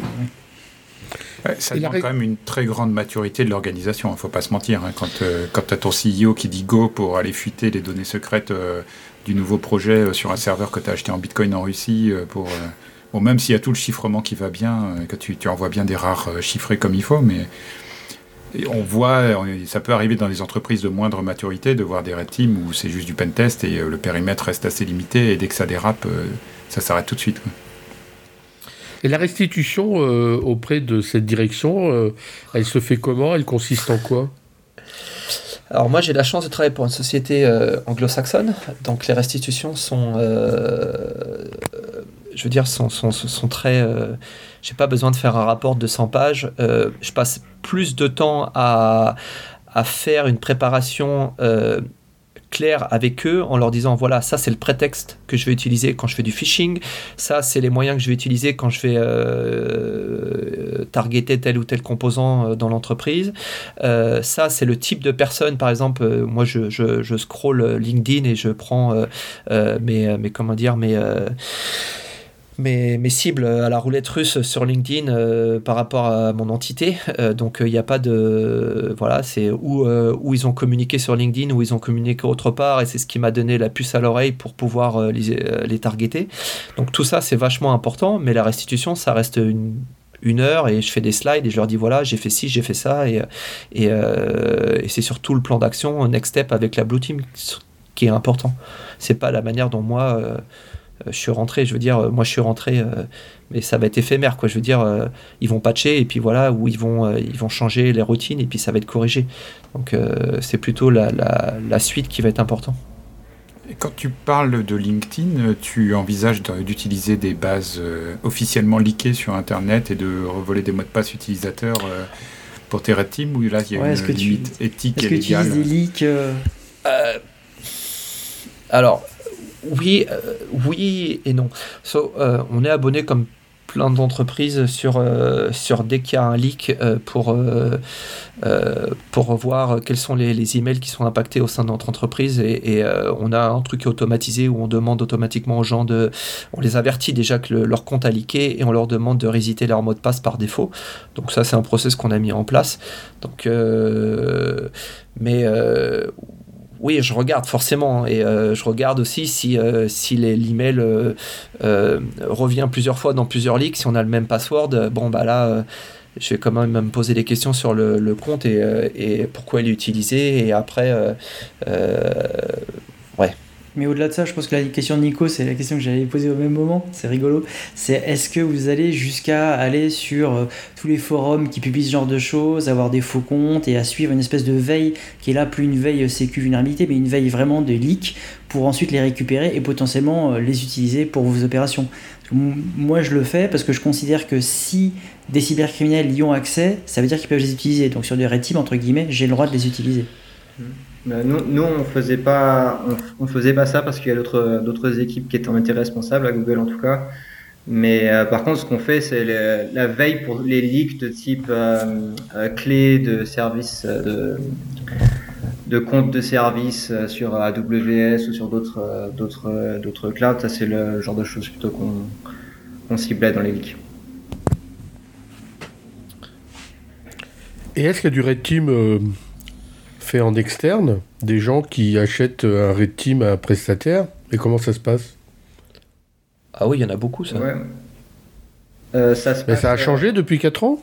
Ouais, ça demande quand même une très grande maturité de l'organisation, il ne faut pas se mentir. Hein. Quand, euh, quand tu as ton CEO qui dit go pour aller fuiter les données secrètes euh, du nouveau projet euh, sur un serveur que tu as acheté en Bitcoin en Russie, pour, bon, même s'il y a tout le chiffrement qui va bien, que tu, tu envoies bien des rares chiffrés comme il faut, mais on voit, ça peut arriver dans des entreprises de moindre maturité de voir des red teams où c'est juste du pen test et euh, le périmètre reste assez limité et dès que ça dérape, euh, ça s'arrête tout de suite. Et la restitution euh, auprès de cette direction, elle se fait comment? Elle consiste en quoi? Alors moi j'ai la chance de travailler pour une société anglo-saxonne, donc les restitutions sont, je veux dire, sont, sont, sont très j'ai pas besoin de faire un rapport de 100 pages. Euh, je passe plus de temps à, à faire une préparation euh, claire avec eux en leur disant voilà ça c'est le prétexte que je vais utiliser quand je fais du phishing. Ça c'est les moyens que je vais utiliser quand je vais euh, targeter tel ou tel composant dans l'entreprise. Ça c'est le type de personne. Par exemple moi je, je, je, scroll LinkedIn et je prends mes, mes comment dire mes mes, cibles à la roulette russe sur LinkedIn euh, par rapport à mon entité. Euh, donc il n'y a pas de. Voilà, c'est où, euh, où ils ont communiqué sur LinkedIn, où ils ont communiqué autre part, et c'est ce qui m'a donné la puce à l'oreille pour pouvoir les, les targeter. Donc tout ça, c'est vachement important, mais la restitution, ça reste une, une heure et je fais des slides et je leur dis voilà, j'ai fait ci, j'ai fait ça, et, et, c'est surtout le plan d'action, next step avec la Blue Team qui est important. C'est pas la manière dont moi euh, je suis rentré, je veux dire, euh, moi je suis rentré, euh, mais ça va être éphémère, quoi. Je veux dire, ils vont patcher et puis voilà, ou ils vont, ils vont changer les routines et puis ça va être corrigé. Donc c'est plutôt la, la, la, suite qui va être important. Et quand tu parles de LinkedIn, tu envisages d'utiliser des bases officiellement leakées sur Internet et de revoler des mots de passe utilisateurs pour tes red teams ou là il y a ouais, une limite tu, éthique et légale Est-ce que tu utilises des leaks Alors, oui, euh, oui et non. So, euh, on est abonné comme plein d'entreprises sur, euh, sur dès qu'il y a un leak euh, pour, pour voir quels sont les, les, emails qui sont impactés au sein de notre entreprise. Et, on a un truc automatisé où on demande automatiquement aux gens de. On les avertit déjà que le, leur compte a leaké et on leur demande de résister leur mot de passe par défaut. Donc, ça, c'est un process qu'on a mis en place. Donc, mais oui, je regarde forcément et euh, je regarde aussi si, euh, si l'email euh, euh, revient plusieurs fois dans plusieurs leaks, si on a le même password, bon bah là je vais quand même me poser des questions sur le, le compte et, et, pourquoi il est utilisé et après ouais mais au-delà de ça, je pense que la question de Nico, c'est la question que j'allais poser au même moment. C'est rigolo. C'est est-ce que vous allez jusqu'à aller sur euh, tous les forums qui publient ce genre de choses, avoir des faux comptes et à suivre une espèce de veille qui est là plus une veille sécu vulnérabilité, mais une veille vraiment de leaks pour ensuite les récupérer et potentiellement euh, les utiliser pour vos opérations? Moi, je le fais parce que je considère que si des cybercriminels y ont accès, ça veut dire qu'ils peuvent les utiliser. Donc sur des red entre guillemets, j'ai le droit de les utiliser. Bah, nous, on faisait pas, on, faisait pas ça parce qu'il y a d'autres, équipes qui étaient en été responsables, à Google en tout cas. Mais euh, par contre, ce qu'on fait, c'est la veille pour les leaks de type euh, euh, clé de service, de, compte de service sur AWS ou sur d'autres clouds. Ça, c'est le genre de choses plutôt qu'on, qu'on ciblait dans les leaks. Et est-ce qu'il y a du red team fait en externe Des gens qui achètent un Red Team à un prestataire Et comment ça se passe? Ah oui, il y en a beaucoup, ça. Ouais. Euh, ça, se Mais ça a changé depuis 4 ans?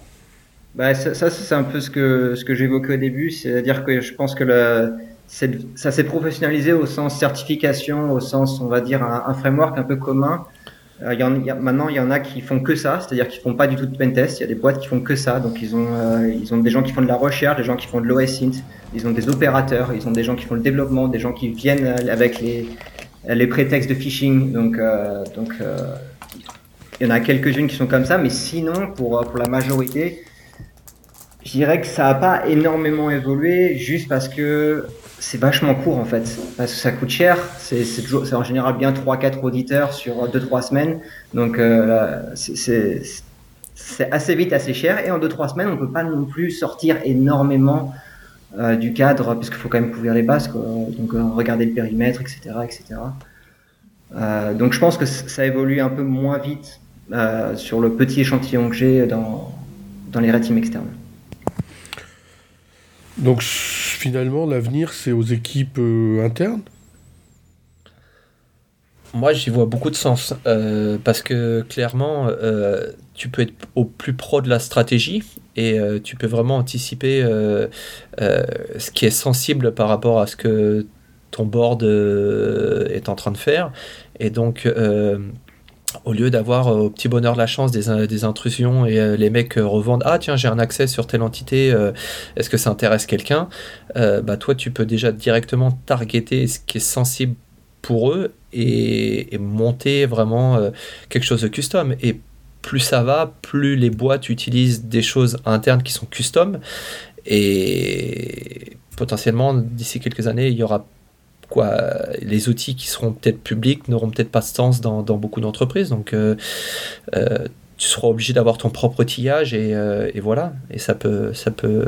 Bah, ça, ça, c'est un peu ce que, ce que j'évoquais au début, c'est-à-dire que je pense que le, ça s'est professionnalisé au sens certification, au sens, on va dire, un, un framework un peu commun. Euh, y en, a- maintenant, il y en a qui font que ça, c'est-à-dire qu'ils font pas du tout de pentest. Il y a des boîtes qui font que ça, donc ils ont, euh, ils ont des gens qui font de la recherche, des gens qui font de l'OSINT, ils ont des opérateurs, ils ont des gens qui font le développement, des gens qui viennent euh, avec les, les prétextes de phishing. Donc, euh, donc euh, il y en a quelques-unes qui sont comme ça, mais sinon, pour, pour la majorité, je dirais que ça n'a pas énormément évolué juste parce que c'est vachement court en fait. Parce que ça coûte cher. C'est en général bien 3-4 auditeurs sur 2-3 semaines. Donc euh, c'est- assez vite, assez cher. Et en 2-3 semaines, on ne peut pas non plus sortir énormément euh, du cadre puisqu'il faut quand même couvrir les bases. Donc euh, regarder le périmètre, etc. etc. Donc je pense que ça évolue un peu moins vite sur le petit échantillon que j'ai dans, dans les teams externes. Donc finalement, l'avenir, c'est aux équipes euh, internes? Moi, j'y vois beaucoup de sens euh, parce que clairement, euh, tu peux être au plus pro de la stratégie et tu peux vraiment anticiper ce qui est sensible par rapport à ce que ton board est en train de faire. Et donc, au lieu d'avoir euh, au petit bonheur de la chance des, des intrusions et euh, les mecs euh, revendent Ah, tiens, j'ai un accès sur telle entité, euh, est-ce que ça intéresse quelqu'un Euh, bah, Toi, tu peux déjà directement targeter ce qui est sensible pour eux et, monter vraiment euh, quelque chose de custom. Et plus ça va, plus les boîtes utilisent des choses internes qui sont custom. Et potentiellement, d'ici quelques années, il y aura quoi Les outils qui seront peut-être publics n'auront peut-être pas de sens dans, dans beaucoup d'entreprises. Donc, euh, euh, tu seras obligé d'avoir ton propre outillage et, euh, voilà. Et ça peut, ça, peut,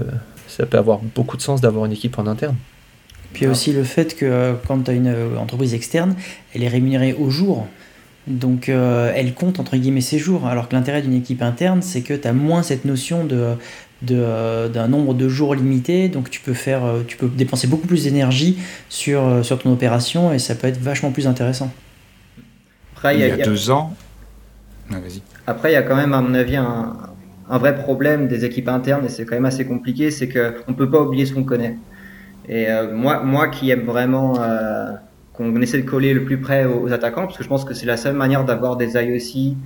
ça peut avoir beaucoup de sens d'avoir une équipe en interne. Puis aussi le fait que euh, quand tu as une euh, entreprise externe, elle est rémunérée au jour. Donc euh, elle compte entre guillemets ses jours. Alors que l'intérêt d'une équipe interne, c'est que tu as moins cette notion de euh, d'un nombre de jours limité. Donc tu peux, faire, euh, tu peux dépenser beaucoup plus d'énergie sur, euh, sur ton opération et ça peut être vachement plus intéressant. Après, Il y il y a- il y a- deux ans. Ah, vas-y. Après, il y a quand même, à mon avis, un, un vrai problème des équipes internes, et c'est quand même assez compliqué, c'est qu'on ne peut pas oublier ce qu'on connaît. Et euh, moi, moi qui aime vraiment euh, qu'on essaie de coller le plus près aux, aux attaquants, parce que je pense que c'est la seule manière d'avoir des IOC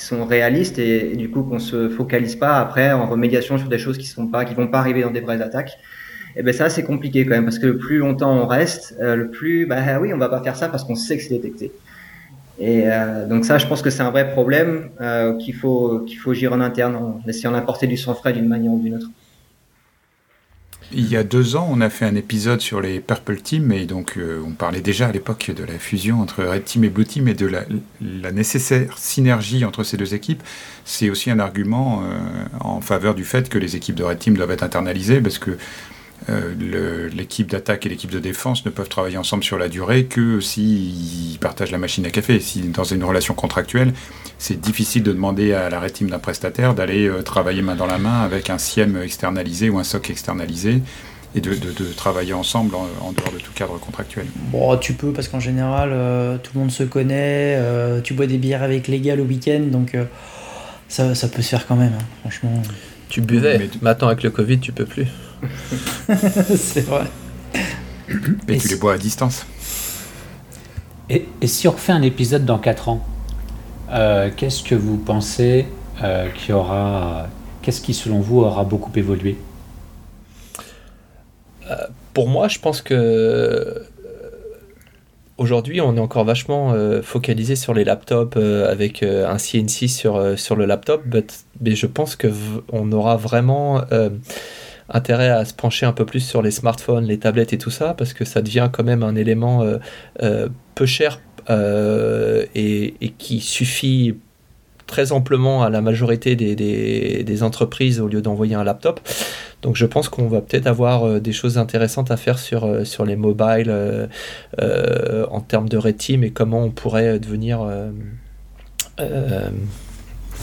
sont réalistes et, du coup qu'on se focalise pas après en remédiation sur des choses qui sont pas, qui vont pas arriver dans des vraies attaques. Et ben ça c'est compliqué quand même parce que le plus longtemps on reste, euh, le plus bah oui on va pas faire ça parce qu'on sait que c'est détecté. Et euh, donc ça, je pense que c'est un vrai problème euh, qu'il faut qu'il faut gérer en interne en essayant d'apporter du sang frais d'une manière ou d'une autre. Il y a deux ans, on a fait un épisode sur les Purple Team, et donc euh, on parlait déjà à l'époque de la fusion entre Red Team et Blue Team et de la, la nécessaire synergie entre ces deux équipes. C'est aussi un argument euh, en faveur du fait que les équipes de Red Team doivent être internalisées, parce que l'équipe d'attaque et l'équipe de défense ne peuvent travailler ensemble sur la durée que s'ils partagent la machine à café. Si dans une relation contractuelle, c'est difficile de demander à la Team d'un prestataire d'aller euh, travailler main dans la main avec un SIEM externalisé ou un SOC externalisé et de, de- de travailler ensemble en, en dehors de tout cadre contractuel. Bon, tu peux parce qu'en général, euh, tout le monde se connaît, euh, tu bois des bières avec les gars le week-end, donc euh, ça, ça peut se faire quand même, hein, franchement. Tu buvais, Mais- maintenant avec le Covid, tu peux plus. *laughs* c'est vrai. Et, Et tu si- les bois à distance. Et, et si on refait un épisode dans 4 ans, euh, qu'est-ce que vous pensez euh, qui aura. Qu'est-ce qui, selon vous, aura beaucoup évolué? Pour moi, je pense que euh, aujourd'hui, on est encore vachement euh, focalisé sur les laptops euh, avec euh, un CNC sur, euh, sur le laptop, but- mais je pense que v- on aura vraiment euh, intérêt à se pencher un peu plus sur les smartphones, les tablettes et tout ça, parce que ça devient quand même un élément euh, euh, peu cher euh, et, qui suffit très amplement à la majorité des, entreprises au lieu d'envoyer un laptop. Donc je pense qu'on va peut-être avoir des choses intéressantes à faire sur, sur les mobiles en termes de team et comment on pourrait devenir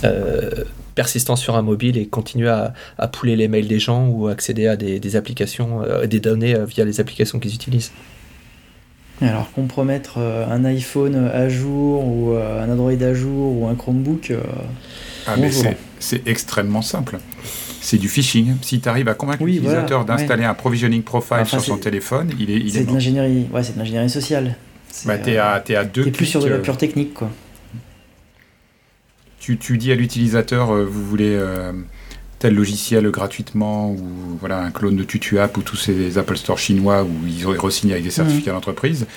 euh, euh, persistant sur un mobile et continuer à, à pouler les mails des gens ou accéder à des, applications, des données via les applications qu'ils utilisent. Alors compromettre un iPhone à jour ou un Android à jour ou un Chromebook, ah, c'est extrêmement simple c'est du phishing. Si tu arrives à convaincre l'utilisateur d'installer un provisioning profile sur son téléphone, il est. c'est de l'ingénierie, ouais, c'est de l'ingénierie sociale. Bah, t'es à, es à deux. T'es plus sur de la pure technique, quoi. Tu, tu dis à l'utilisateur, euh, vous voulez euh, tel logiciel gratuitement ou voilà un clone de TutuApp ou tous ces Apple Store chinois où ils auraient re-signé avec des certificats mmh. d'entreprise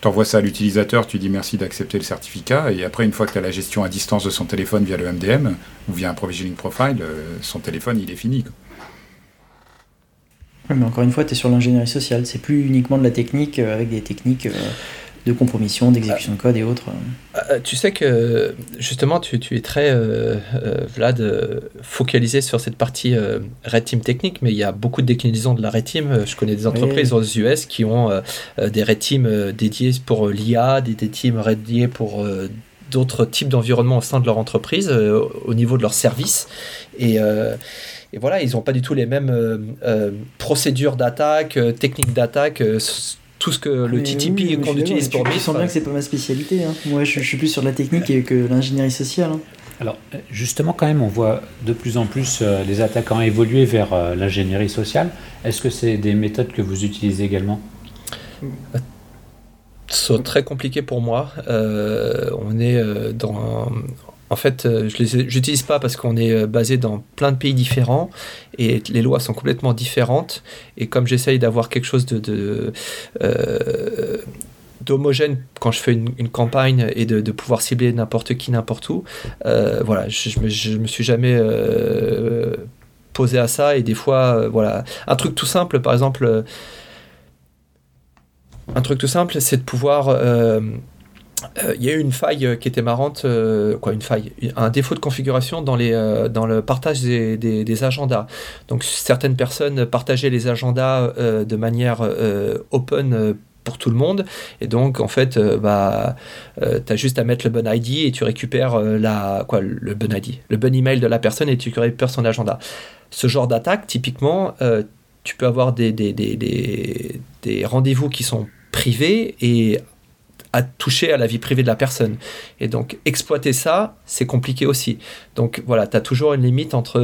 tu envoies ça à l'utilisateur, tu dis merci d'accepter le certificat, et après, une fois que tu as la gestion à distance de son téléphone via le MDM ou via un provisioning profile, euh, son téléphone, il est fini. mais encore une fois, tu es sur l'ingénierie sociale, c'est plus uniquement de la technique avec des techniques. Euh, de compromission, d'exécution de code et autres. Euh, tu sais que justement, tu, tu es très, euh, euh, Vlad, focalisé sur cette partie Red Team technique, mais il y a beaucoup de déclinaisons de la Red Team. Je connais des entreprises aux US qui ont des Red Team dédiés pour l'IA, des, des teams dédiés pour d'autres types d'environnements au sein de leur entreprise, au niveau de leurs services. Et. Et voilà, ils n'ont pas du tout les mêmes procédures d'attaque, techniques d'attaque, tout ce que le TTP qu'on utilise pour Je sens bien que c'est pas ma spécialité. Hein. Moi, je, suis plus sur la technique et que l'ingénierie sociale. Hein. Alors, justement, quand même, on voit de plus en plus euh, les attaquants évoluer vers euh, l'ingénierie sociale. Est-ce que c'est des méthodes que vous utilisez également? C'est très compliqué pour moi. Euh, on est dans, en fait, euh, je les j'utilise pas parce qu'on est euh, basé dans plein de pays différents et les lois sont complètement différentes. Et comme j'essaye d'avoir quelque chose de, euh, d'homogène quand je fais une, campagne et de, pouvoir cibler n'importe qui, n'importe où, voilà, je, me, me suis jamais posé à ça. Et des fois, voilà, un truc tout simple, par exemple, un truc tout simple, c'est de pouvoir il y a eu une faille euh, qui était marrante, euh, quoi, une faille, un défaut de configuration dans, les, dans le partage des, des, agendas. Donc certaines personnes partageaient les agendas de manière open pour tout le monde. Et donc, en fait, bah, tu as juste à mettre le bon ID et tu récupères la, quoi, le bon ID, le bon email de la personne et tu récupères son agenda. Ce genre d'attaque, typiquement, tu peux avoir des, des, des, des rendez-vous qui sont privés et à toucher à la vie privée de la personne. Et donc, exploiter ça, c'est compliqué aussi. Donc, voilà, tu as toujours une limite entre...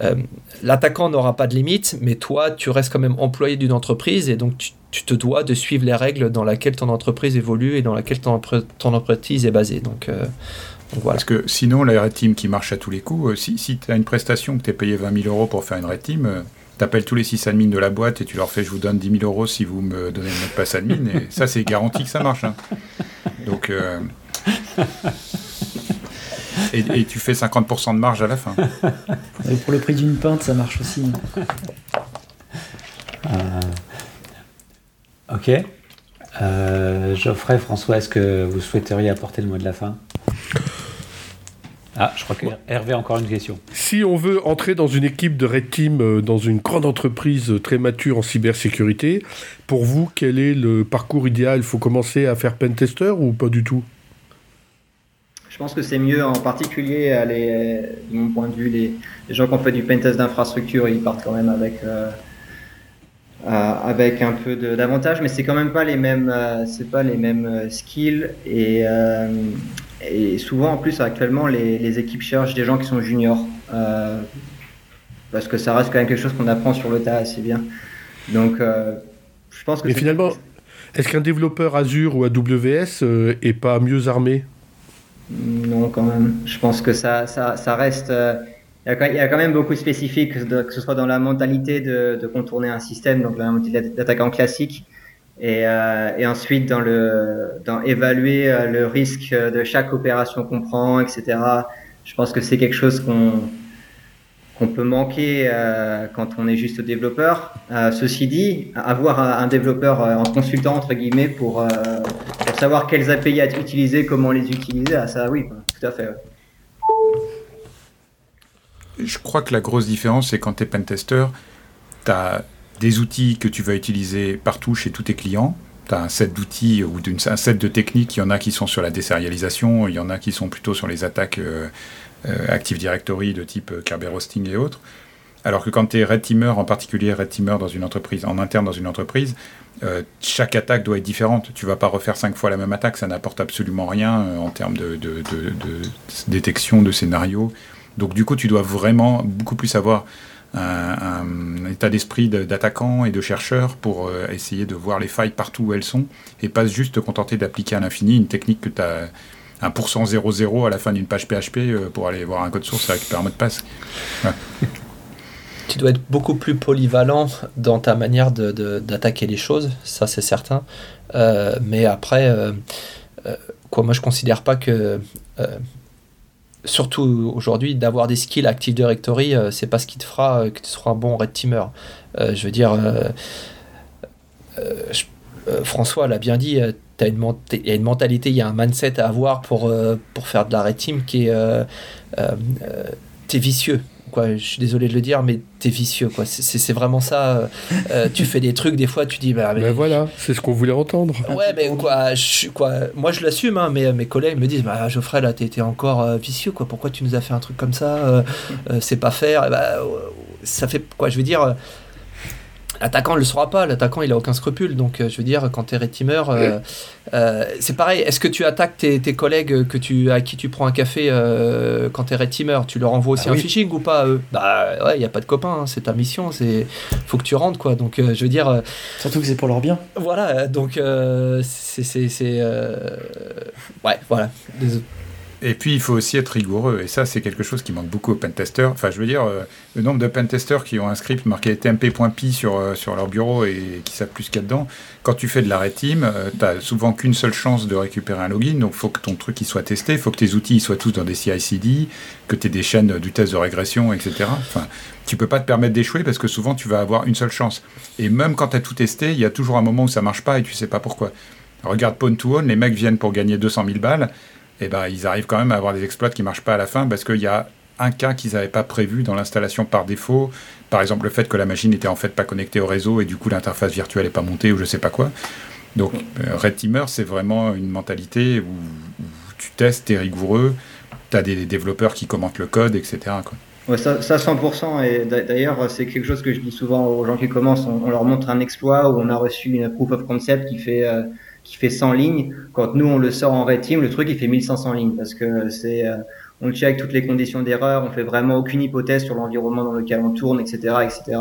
Euh, l'attaquant n'aura pas de limite, mais toi, tu restes quand même employé d'une entreprise et donc tu, te dois de suivre les règles dans lesquelles ton entreprise évolue et dans laquelle ton, entreprise est basée. Donc, euh, voilà. Parce que sinon, la Red Team qui marche à tous les coups, euh, si, si tu as une prestation que tu es payé 20 000 euros pour faire une Red Team t'appelles tous les 6 admins de la boîte et tu leur fais je vous donne 10 000 euros si vous me donnez le mot de passe admin. Et ça, c'est garanti que ça marche. Hein. Donc. Euh, et, tu fais 50% de marge à la fin. Et pour le prix d'une pinte, ça marche aussi. Euh, ok. Euh, Geoffrey, François, est-ce que vous souhaiteriez apporter le mot de la fin? Ah, je crois que Hervé a encore une question. Si on veut entrer dans une équipe de Red Team, euh, dans une grande entreprise très mature en cybersécurité, pour vous, quel est le parcours idéal? Il faut commencer à faire pentester ou pas du tout? Je pense que c'est mieux, en particulier, les, de mon point de vue, les, gens qui ont fait du pentest d'infrastructure, ils partent quand même avec. Euh, euh, avec un peu d'avantage, mais c'est quand même pas les mêmes, c'est pas les mêmes skills et et souvent, en plus, actuellement, les, équipes cherchent des gens qui sont juniors. Euh, parce que ça reste quand même quelque chose qu'on apprend sur le tas assez bien. Donc, euh, je pense que. Mais finalement, est-ce qu'un développeur Azure ou AWS euh, est pas mieux armé? Non, quand même. Je pense que ça, ça, ça reste. il y, a quand même beaucoup de spécifiques, que ce soit dans la mentalité de, de contourner un système, donc la mentalité d'attaquant classique, et, euh, et, ensuite dans le dans évaluer euh, le risque de chaque opération qu'on prend, etc. Je pense que c'est quelque chose qu'on qu'on peut manquer euh, quand on est juste développeur. Euh, ceci dit, avoir un, développeur en consultant entre guillemets pour, pour savoir quelles API à utiliser, comment les utiliser, ah, ça oui, tout à fait. Je crois que la grosse différence, c'est quand tu es pentester, tu as des outils que tu vas utiliser partout chez tous tes clients, tu as un set d'outils ou un set de techniques. Il y en a qui sont sur la désérialisation, il y en a qui sont plutôt sur les attaques Active Directory de type Kerberos et autres. Alors que quand tu es red teamer, en particulier red teamer dans une entreprise, en interne dans une entreprise, euh, chaque attaque doit être différente. Tu vas pas refaire cinq fois la même attaque, ça n'apporte absolument rien euh, en termes de, détection de scénario. Donc du coup, tu dois vraiment beaucoup plus avoir un, état d'esprit d'attaquant et de chercheur pour euh, essayer de voir les failles partout où elles sont et pas juste te contenter d'appliquer à l'infini une technique que tu as un pourcent 0,0 à la fin d'une page PHP pour aller voir un code source et récupérer un mot de passe *laughs* tu dois être beaucoup plus polyvalent dans ta manière d'attaquer les choses, ça c'est certain. Euh, mais après, euh, euh, quoi, moi je considère pas que, surtout aujourd'hui, d'avoir des skills Active Directory, c'est pas ce qui te fera que tu seras un bon red teamer. je veux dire, François l'a bien dit, il y a une mentalité, il y a un mindset à avoir pour, faire de la red team qui est. vicieux je suis désolé de le dire, mais t'es vicieux, quoi. C'est vraiment ça. Euh, tu fais des trucs, des fois, tu dis, bah, mais... Ben voilà, c'est ce qu'on voulait entendre. Ouais, mais quoi, je, quoi moi je l'assume, hein, mais mes collègues me disent, bah, Geoffrey, là, t'es encore euh, vicieux, quoi. Pourquoi tu nous as fait un truc comme ça euh, C'est pas faire. Bah, ça fait, quoi, je veux dire L'attaquant ne le saura pas, l'attaquant il a aucun scrupule, donc euh, je veux dire, quand tu es teamer, euh, euh, c'est pareil, est-ce que tu attaques tes, collègues que tu, à qui tu prends un café quand tu es teamer Tu leur envoies aussi ah un phishing ou pas eux? Bah ouais, il n'y a pas de copain, hein, c'est ta mission, c'est faut que tu rentres quoi, donc je veux dire. Surtout que c'est pour leur bien. Voilà, donc c'est. ouais, voilà. Et puis, il faut aussi être rigoureux. Et ça, c'est quelque chose qui manque beaucoup aux pentesters. Enfin, je veux dire, euh, le nombre de pentesters qui ont un script marqué tmp.py sur, euh, sur leur bureau et qui savent plus qu'il y a dedans. Quand tu fais de la red team, euh, souvent qu'une seule chance de récupérer un login. Donc, il faut que ton truc il soit testé. Il faut que tes outils soient tous dans des CI/CD, que tu aies des chaînes du test de régression, etc. Enfin, tu peux pas te permettre d'échouer parce que souvent, tu vas avoir une seule chance. Et même quand tu as tout testé, il y a toujours un moment où ça marche pas et tu sais pas pourquoi. Regarde Pwn Own, les mecs viennent pour gagner 200 000 balles et eh ben, ils arrivent quand même à avoir des exploits qui ne marchent pas à la fin parce qu'il y a un cas qu'ils n'avaient pas prévu dans l'installation par défaut. Par exemple, le fait que la machine était en fait pas connectée au réseau et du coup l'interface virtuelle n'est pas montée ou je sais pas quoi. Donc, euh, Red Teamer, c'est vraiment une mentalité où, tu testes, tu es rigoureux, tu as des développeurs qui commentent le code, etc. Ouais, ça, ça 100%. Et d'ailleurs, c'est quelque chose que je dis souvent aux gens qui commencent. On, leur montre un exploit où on a reçu une proof of concept qui fait euh, qui fait 100 lignes. Quand nous, on le sort en Red Team, le truc, il fait 1500 lignes parce que c'est, euh, on check toutes les conditions d'erreur, on fait vraiment aucune hypothèse sur l'environnement dans lequel on tourne, etc., etc.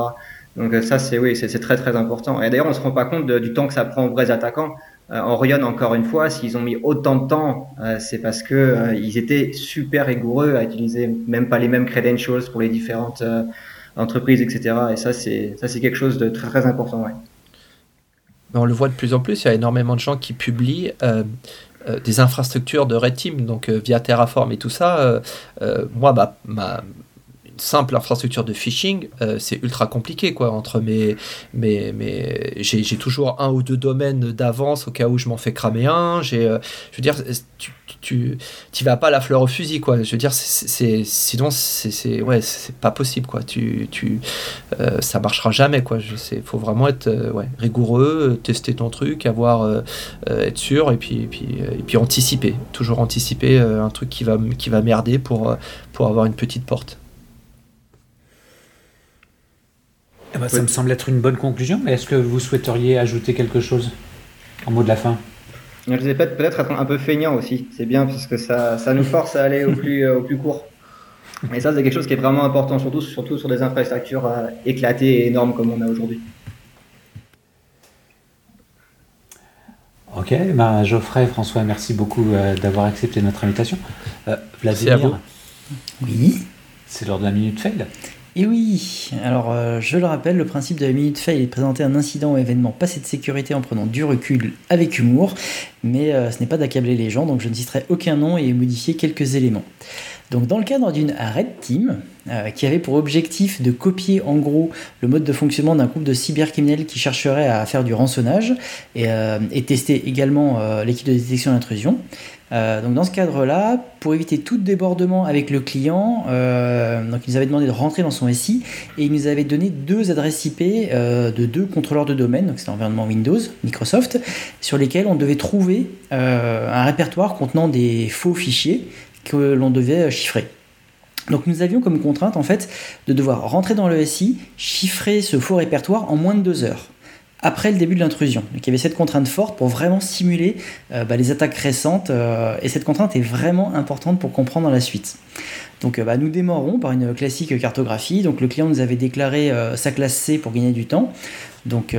Donc euh, ça, c'est oui, c'est très très important. Et d'ailleurs, on se rend pas compte du temps que ça prend aux vrais attaquants. Euh, en Rion, encore une fois, s'ils ont mis autant de temps, euh, c'est parce que ils étaient super rigoureux à utiliser même pas les mêmes credentials pour les différentes entreprises, etc. Et ça, c'est ça, c'est quelque chose de très très important. Ouais on le voit de plus en plus, il y a énormément de gens qui publient euh, euh, des infrastructures de Red Team, donc euh, via Terraform et tout ça. moi, bah, ma, simple infrastructure de phishing, euh, c'est ultra compliqué quoi. Entre mes, mes, mes j'ai toujours un ou deux domaines d'avance au cas où je m'en fais cramer un. J'ai, euh, je veux dire, tu, tu, tu vas pas la fleur au fusil quoi. Je veux dire, c'est, sinon c'est, ouais, c'est pas possible quoi. Tu, tu, euh, ça marchera jamais quoi. Je sais, faut vraiment être ouais, rigoureux, tester ton truc, avoir, être sûr et puis, et puis, et puis anticiper. Toujours anticiper un truc qui va, qui va merder pour, pour avoir une petite porte. Eh ben, ça me semble être une bonne conclusion, mais est-ce que vous souhaiteriez ajouter quelque chose en mot de la fin? Je vais peut-être être un peu feignant aussi, c'est bien parce que ça, ça nous force à aller au plus, euh, au plus court. Mais ça, c'est quelque chose qui est vraiment important, surtout, surtout sur des infrastructures euh, éclatées et énormes comme on a aujourd'hui. Ok, ben Geoffrey, François, merci beaucoup euh, d'avoir accepté notre invitation. Vladimir, oui, c'est l'heure de la minute fail. Et oui, alors euh, je le rappelle, le principe de la minute fail est de présenter un incident ou événement passé de sécurité en prenant du recul avec humour, mais euh, ce n'est pas d'accabler les gens, donc je ne citerai aucun nom et modifier quelques éléments. Donc dans le cadre d'une Red Team, euh, qui avait pour objectif de copier en gros le mode de fonctionnement d'un groupe de cybercriminels qui chercherait à faire du rançonnage et tester également l'équipe de détection d'intrusion, Euh, donc dans ce cadre-là, pour éviter tout débordement avec le client, euh, il nous avait demandé de rentrer dans son SI et il nous avait donné deux adresses IP de deux contrôleurs de domaine, donc c'est l'environnement Windows, Microsoft, sur lesquels on devait trouver un répertoire contenant des faux fichiers que l'on devait chiffrer. Donc nous avions comme contrainte en fait de devoir rentrer dans le SI, chiffrer ce faux répertoire en moins de deux heures après le début de l'intrusion. Il y avait cette contrainte forte pour vraiment simuler euh, bah, les attaques récentes euh, et cette contrainte est vraiment importante pour comprendre la suite. Donc euh, bah, nous démarrons par une classique cartographie. Donc le client nous avait déclaré sa classe C pour gagner du temps. Donc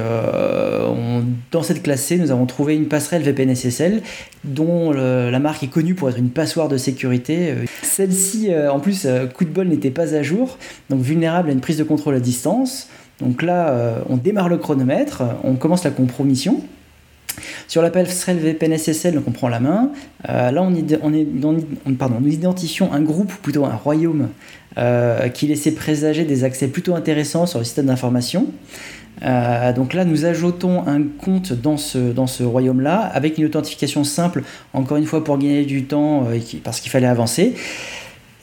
dans cette classe C, nous avons trouvé une passerelle VPN SSL dont la marque est connue pour être une passoire de sécurité. Celle-ci, en plus, coup de bol n'était pas à jour, donc vulnérable à une prise de contrôle à distance. Donc là, euh, on démarre le chronomètre, on commence la compromission. Sur la passerelle VPN SSL, donc on prend la main. Euh, là, on, nous identifions un groupe, plutôt un royaume, euh, qui laissait présager des accès plutôt intéressants sur le système d'information. donc là, nous ajoutons un compte dans ce royaume-là, avec une authentification simple, encore une fois pour gagner du temps, parce qu'il fallait avancer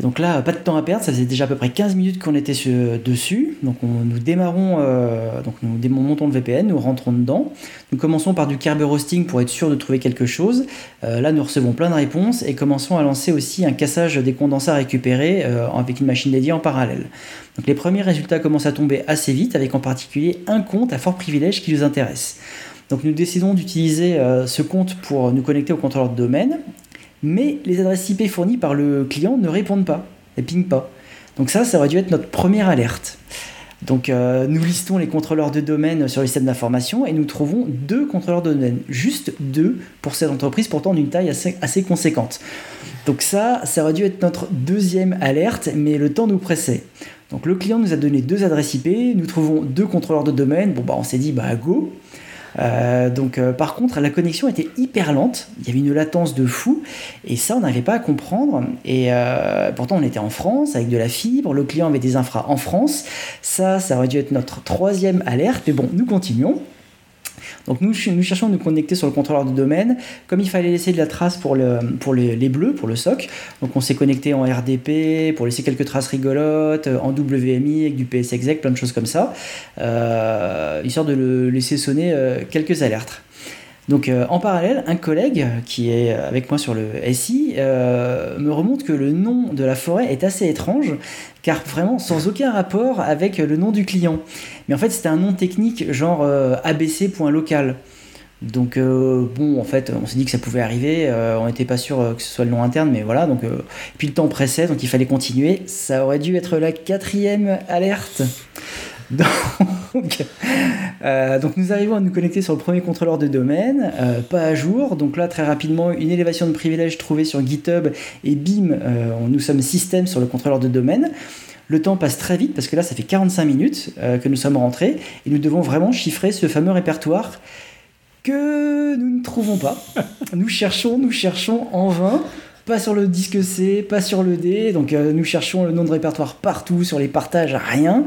donc là, pas de temps à perdre, ça faisait déjà à peu près 15 minutes qu'on était dessus. Donc nous démarrons, euh, donc nous montons le VPN, nous rentrons dedans. Nous commençons par du Kerberos Hosting pour être sûr de trouver quelque chose. Euh, là, nous recevons plein de réponses et commençons à lancer aussi un cassage des condensats récupérés euh, avec une machine dédiée en parallèle. Donc les premiers résultats commencent à tomber assez vite, avec en particulier un compte à fort privilège qui nous intéresse. Donc nous décidons d'utiliser ce compte pour nous connecter au contrôleur de domaine mais les adresses IP fournies par le client ne répondent pas, elles pingent pas. Donc ça, ça aurait dû être notre première alerte. Donc euh, nous listons les contrôleurs de domaine sur le système d'information et nous trouvons deux contrôleurs de domaine, juste deux pour cette entreprise pourtant d'une taille assez, conséquente. Donc ça, ça aurait dû être notre deuxième alerte, mais le temps nous pressait. Donc le client nous a donné deux adresses IP, nous trouvons deux contrôleurs de domaine, bon bah on s'est dit bah go, euh, donc, euh, par contre, la connexion était hyper lente. Il y avait une latence de fou. Et ça, on n'arrivait pas à comprendre. Et euh, pourtant, on était en France avec de la fibre. Le client avait des infras en France. Ça, ça aurait dû être notre troisième alerte. Mais bon, nous continuons. Donc nous, cherchons à nous connecter sur le contrôleur de domaine. Comme il fallait laisser de la trace pour, le, pour les, bleus, pour le SOC, donc on s'est connecté en RDP pour laisser quelques traces rigolotes, en WMI avec du PSExec, plein de choses comme ça, euh, histoire de le laisser sonner euh, quelques alertes. Donc euh, en parallèle, un collègue qui est avec moi sur le SI me remonte que le nom de la forêt est assez étrange, car vraiment sans aucun rapport avec le nom du client. Mais en fait, c'était un nom technique genre euh, abc.local. Donc euh, bon, en fait, on s'est dit que ça pouvait arriver. Euh, on n'était pas sûr que ce soit le nom interne, mais voilà. Donc puis le temps pressait, donc il fallait continuer. Ça aurait dû être la quatrième alerte. Donc, *laughs* donc, nous arrivons à nous connecter sur le premier contrôleur de domaine, pas à jour. Donc là, très rapidement, une élévation de privilèges trouvée sur GitHub et bim, nous sommes système sur le contrôleur de domaine. Le temps passe très vite parce que là, ça fait 45 minutes euh, que nous sommes rentrés et nous devons vraiment chiffrer ce fameux répertoire que nous ne trouvons pas. *laughs* nous cherchons, nous cherchons en vain. Pas sur le disque C, pas sur le D. Donc euh, nous cherchons le nom de répertoire partout, sur les partages, rien.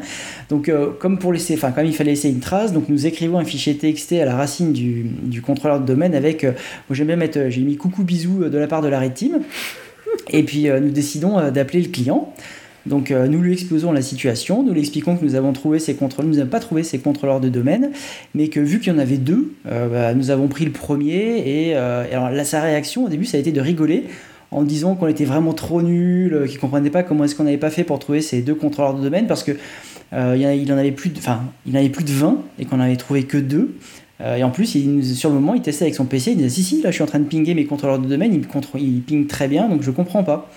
Donc euh, comme pour laisser, enfin comme il fallait laisser une trace, donc nous écrivons un fichier TXT à la racine du, contrôleur de domaine avec, moi j'aime bien mettre, j'ai mis coucou bisous de la part de la red team. Et puis nous décidons d'appeler le client. Donc euh, nous lui exposons la situation, nous lui expliquons que nous avons trouvé ces contrôleurs, nous n'avons pas trouvé ces contrôleurs de domaine, mais que vu qu'il y en avait deux, euh, bah, nous avons pris le premier et, euh, alors là sa réaction au début ça a été de rigoler en disant qu'on était vraiment trop nul, qu'il comprenait pas comment est-ce qu'on n'avait pas fait pour trouver ces deux contrôleurs de domaine parce que il, en avait plus de, enfin il en avait plus de 20 et qu'on n'avait trouvé que deux. et en plus, il, sur le moment, il testait avec son PC, il disait si si, là je suis en train de pinguer mes contrôleurs de domaine, il, il ping très bien, donc je comprends pas.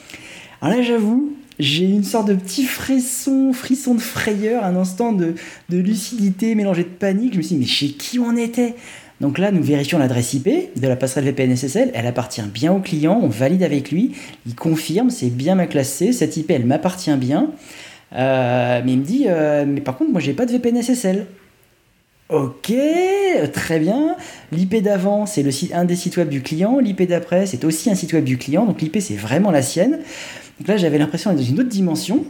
Alors là, j'avoue, j'ai une sorte de petit frisson, frisson de frayeur, un instant de, lucidité mélangé de panique. Je me suis dit, mais chez qui on était? Donc là, nous vérifions l'adresse IP de la passerelle VPN SSL. Elle appartient bien au client. On valide avec lui. Il confirme, c'est bien ma classe C. Cette IP, elle m'appartient bien. Euh, mais il me dit, euh, mais par contre, moi, j'ai pas de VPN SSL. Ok, très bien. L'IP d'avant, c'est le un des sites web du client. L'IP d'après, c'est aussi un site web du client. Donc l'IP, c'est vraiment la sienne. Donc là, j'avais l'impression d'être dans une autre dimension.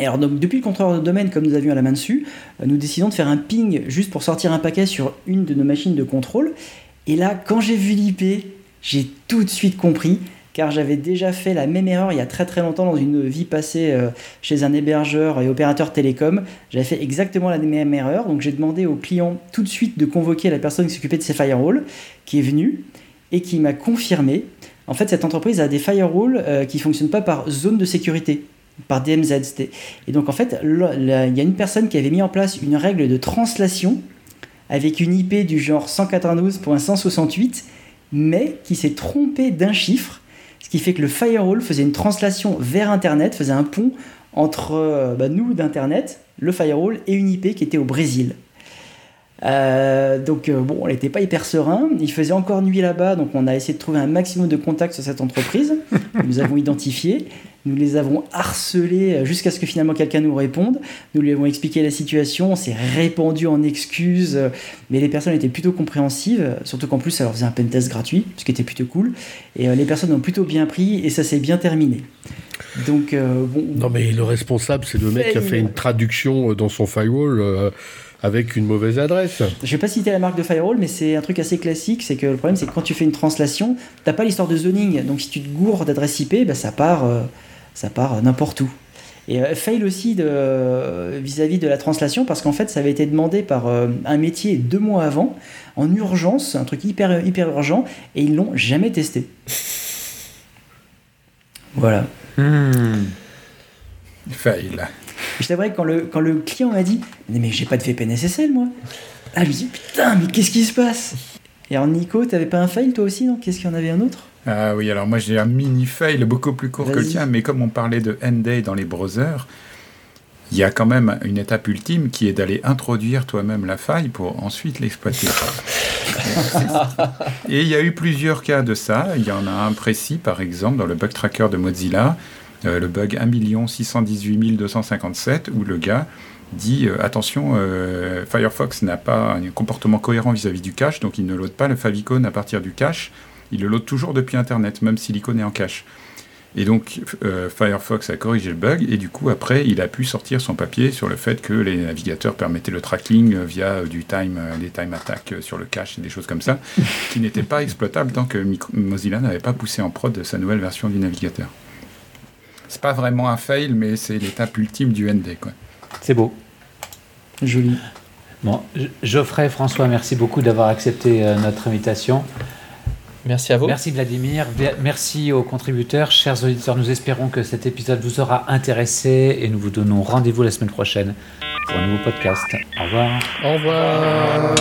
Et alors, donc, depuis le contrôleur de domaine, comme nous avions la main dessus, euh, nous décidons de faire un ping juste pour sortir un paquet sur une de nos machines de contrôle. Et là, quand j'ai vu l'IP, J'ai tout de suite compris car j'avais déjà fait la même erreur il y a très très longtemps dans une vie passée euh, chez un hébergeur et opérateur télécom. J'avais fait exactement la même erreur, donc j'ai demandé au client tout de suite de convoquer la personne qui s'occupait de ces firewalls, qui est venue et qui m'a confirmé. En fait, cette entreprise a des firewalls euh, qui ne fonctionnent pas par zone de sécurité, par DMZ. Et donc en fait, il y a une personne qui avait mis en place une règle de translation avec une IP du genre 192.168, mais qui s'est trompé d'un chiffre ce qui fait que le firewall faisait une translation vers Internet, faisait un pont entre euh, bah, nous d'Internet, le firewall, et une IP qui était au Brésil. Euh, donc euh, bon, on n'était pas hyper serein. Il faisait encore nuit là-bas, donc on a essayé de trouver un maximum de contacts sur cette entreprise. *laughs* nous avons identifié, nous les avons harcelés jusqu'à ce que finalement quelqu'un nous réponde. Nous lui avons expliqué la situation, on s'est répandu en excuses, mais les personnes étaient plutôt compréhensives, surtout qu'en plus ça leur faisait un pentest gratuit, ce qui était plutôt cool. Et les personnes ont plutôt bien pris et ça s'est bien terminé. Donc bon. Non mais le responsable, c'est le mec qui a fait une traduction dans son firewall avec une mauvaise adresse. Je vais pas citer la marque de firewall, mais c'est un truc assez classique. C'est que le problème, c'est que quand tu fais une translation, t'as pas l'histoire de zoning. Donc si tu te gourres d'adresse IP, bah, ça part, euh, ça part n'importe où. Et euh, fail aussi vis-à-vis de, la translation parce qu'en fait ça avait été demandé par euh, un métier deux mois avant en urgence, un truc hyper hyper urgent et ils l'ont jamais testé. Voilà. Hmm. Fail. Je t'avouerais que quand le, quand le client m'a dit Mais j'ai pas de VPN SSL, moi. Ah, je me dis Putain, mais qu'est-ce qui se passe? Et alors, Nico, t'avais pas un fail toi aussi, non? Qu'est-ce qu'il y en avait un autre? Ah oui, alors moi j'ai un mini fail beaucoup plus court que le tien, mais comme on parlait de end-day dans les browsers, il y a quand même une étape ultime qui est d'aller introduire toi-même la faille pour ensuite l'exploiter. *laughs* Et il y a eu plusieurs cas de ça. Il y en a un précis, par exemple, dans le bug tracker de Mozilla, euh, le bug 1 618 257, où le gars dit euh, attention, euh, Firefox n'a pas un comportement cohérent vis-à-vis du cache, donc il ne load pas le favicon à partir du cache, il le load toujours depuis Internet, même si l'icône est en cache. Et donc Firefox a corrigé le bug, et du coup après il a pu sortir son papier sur le fait que les navigateurs permettaient le tracking via du time, des time attacks sur le cache et des choses comme ça, *laughs* qui n'étaient pas exploitables tant que Mozilla n'avait pas poussé en prod sa nouvelle version du navigateur. C'est pas vraiment un fail, mais c'est l'étape ultime du ND. Quoi. C'est beau. Joli. Bon, Geoffrey, François, merci beaucoup d'avoir accepté euh, notre invitation. Merci à vous. Merci Vladimir. Merci aux contributeurs. Chers auditeurs, nous espérons que cet épisode vous aura intéressé et nous vous donnons rendez-vous la semaine prochaine pour un nouveau podcast. Au revoir. Au revoir.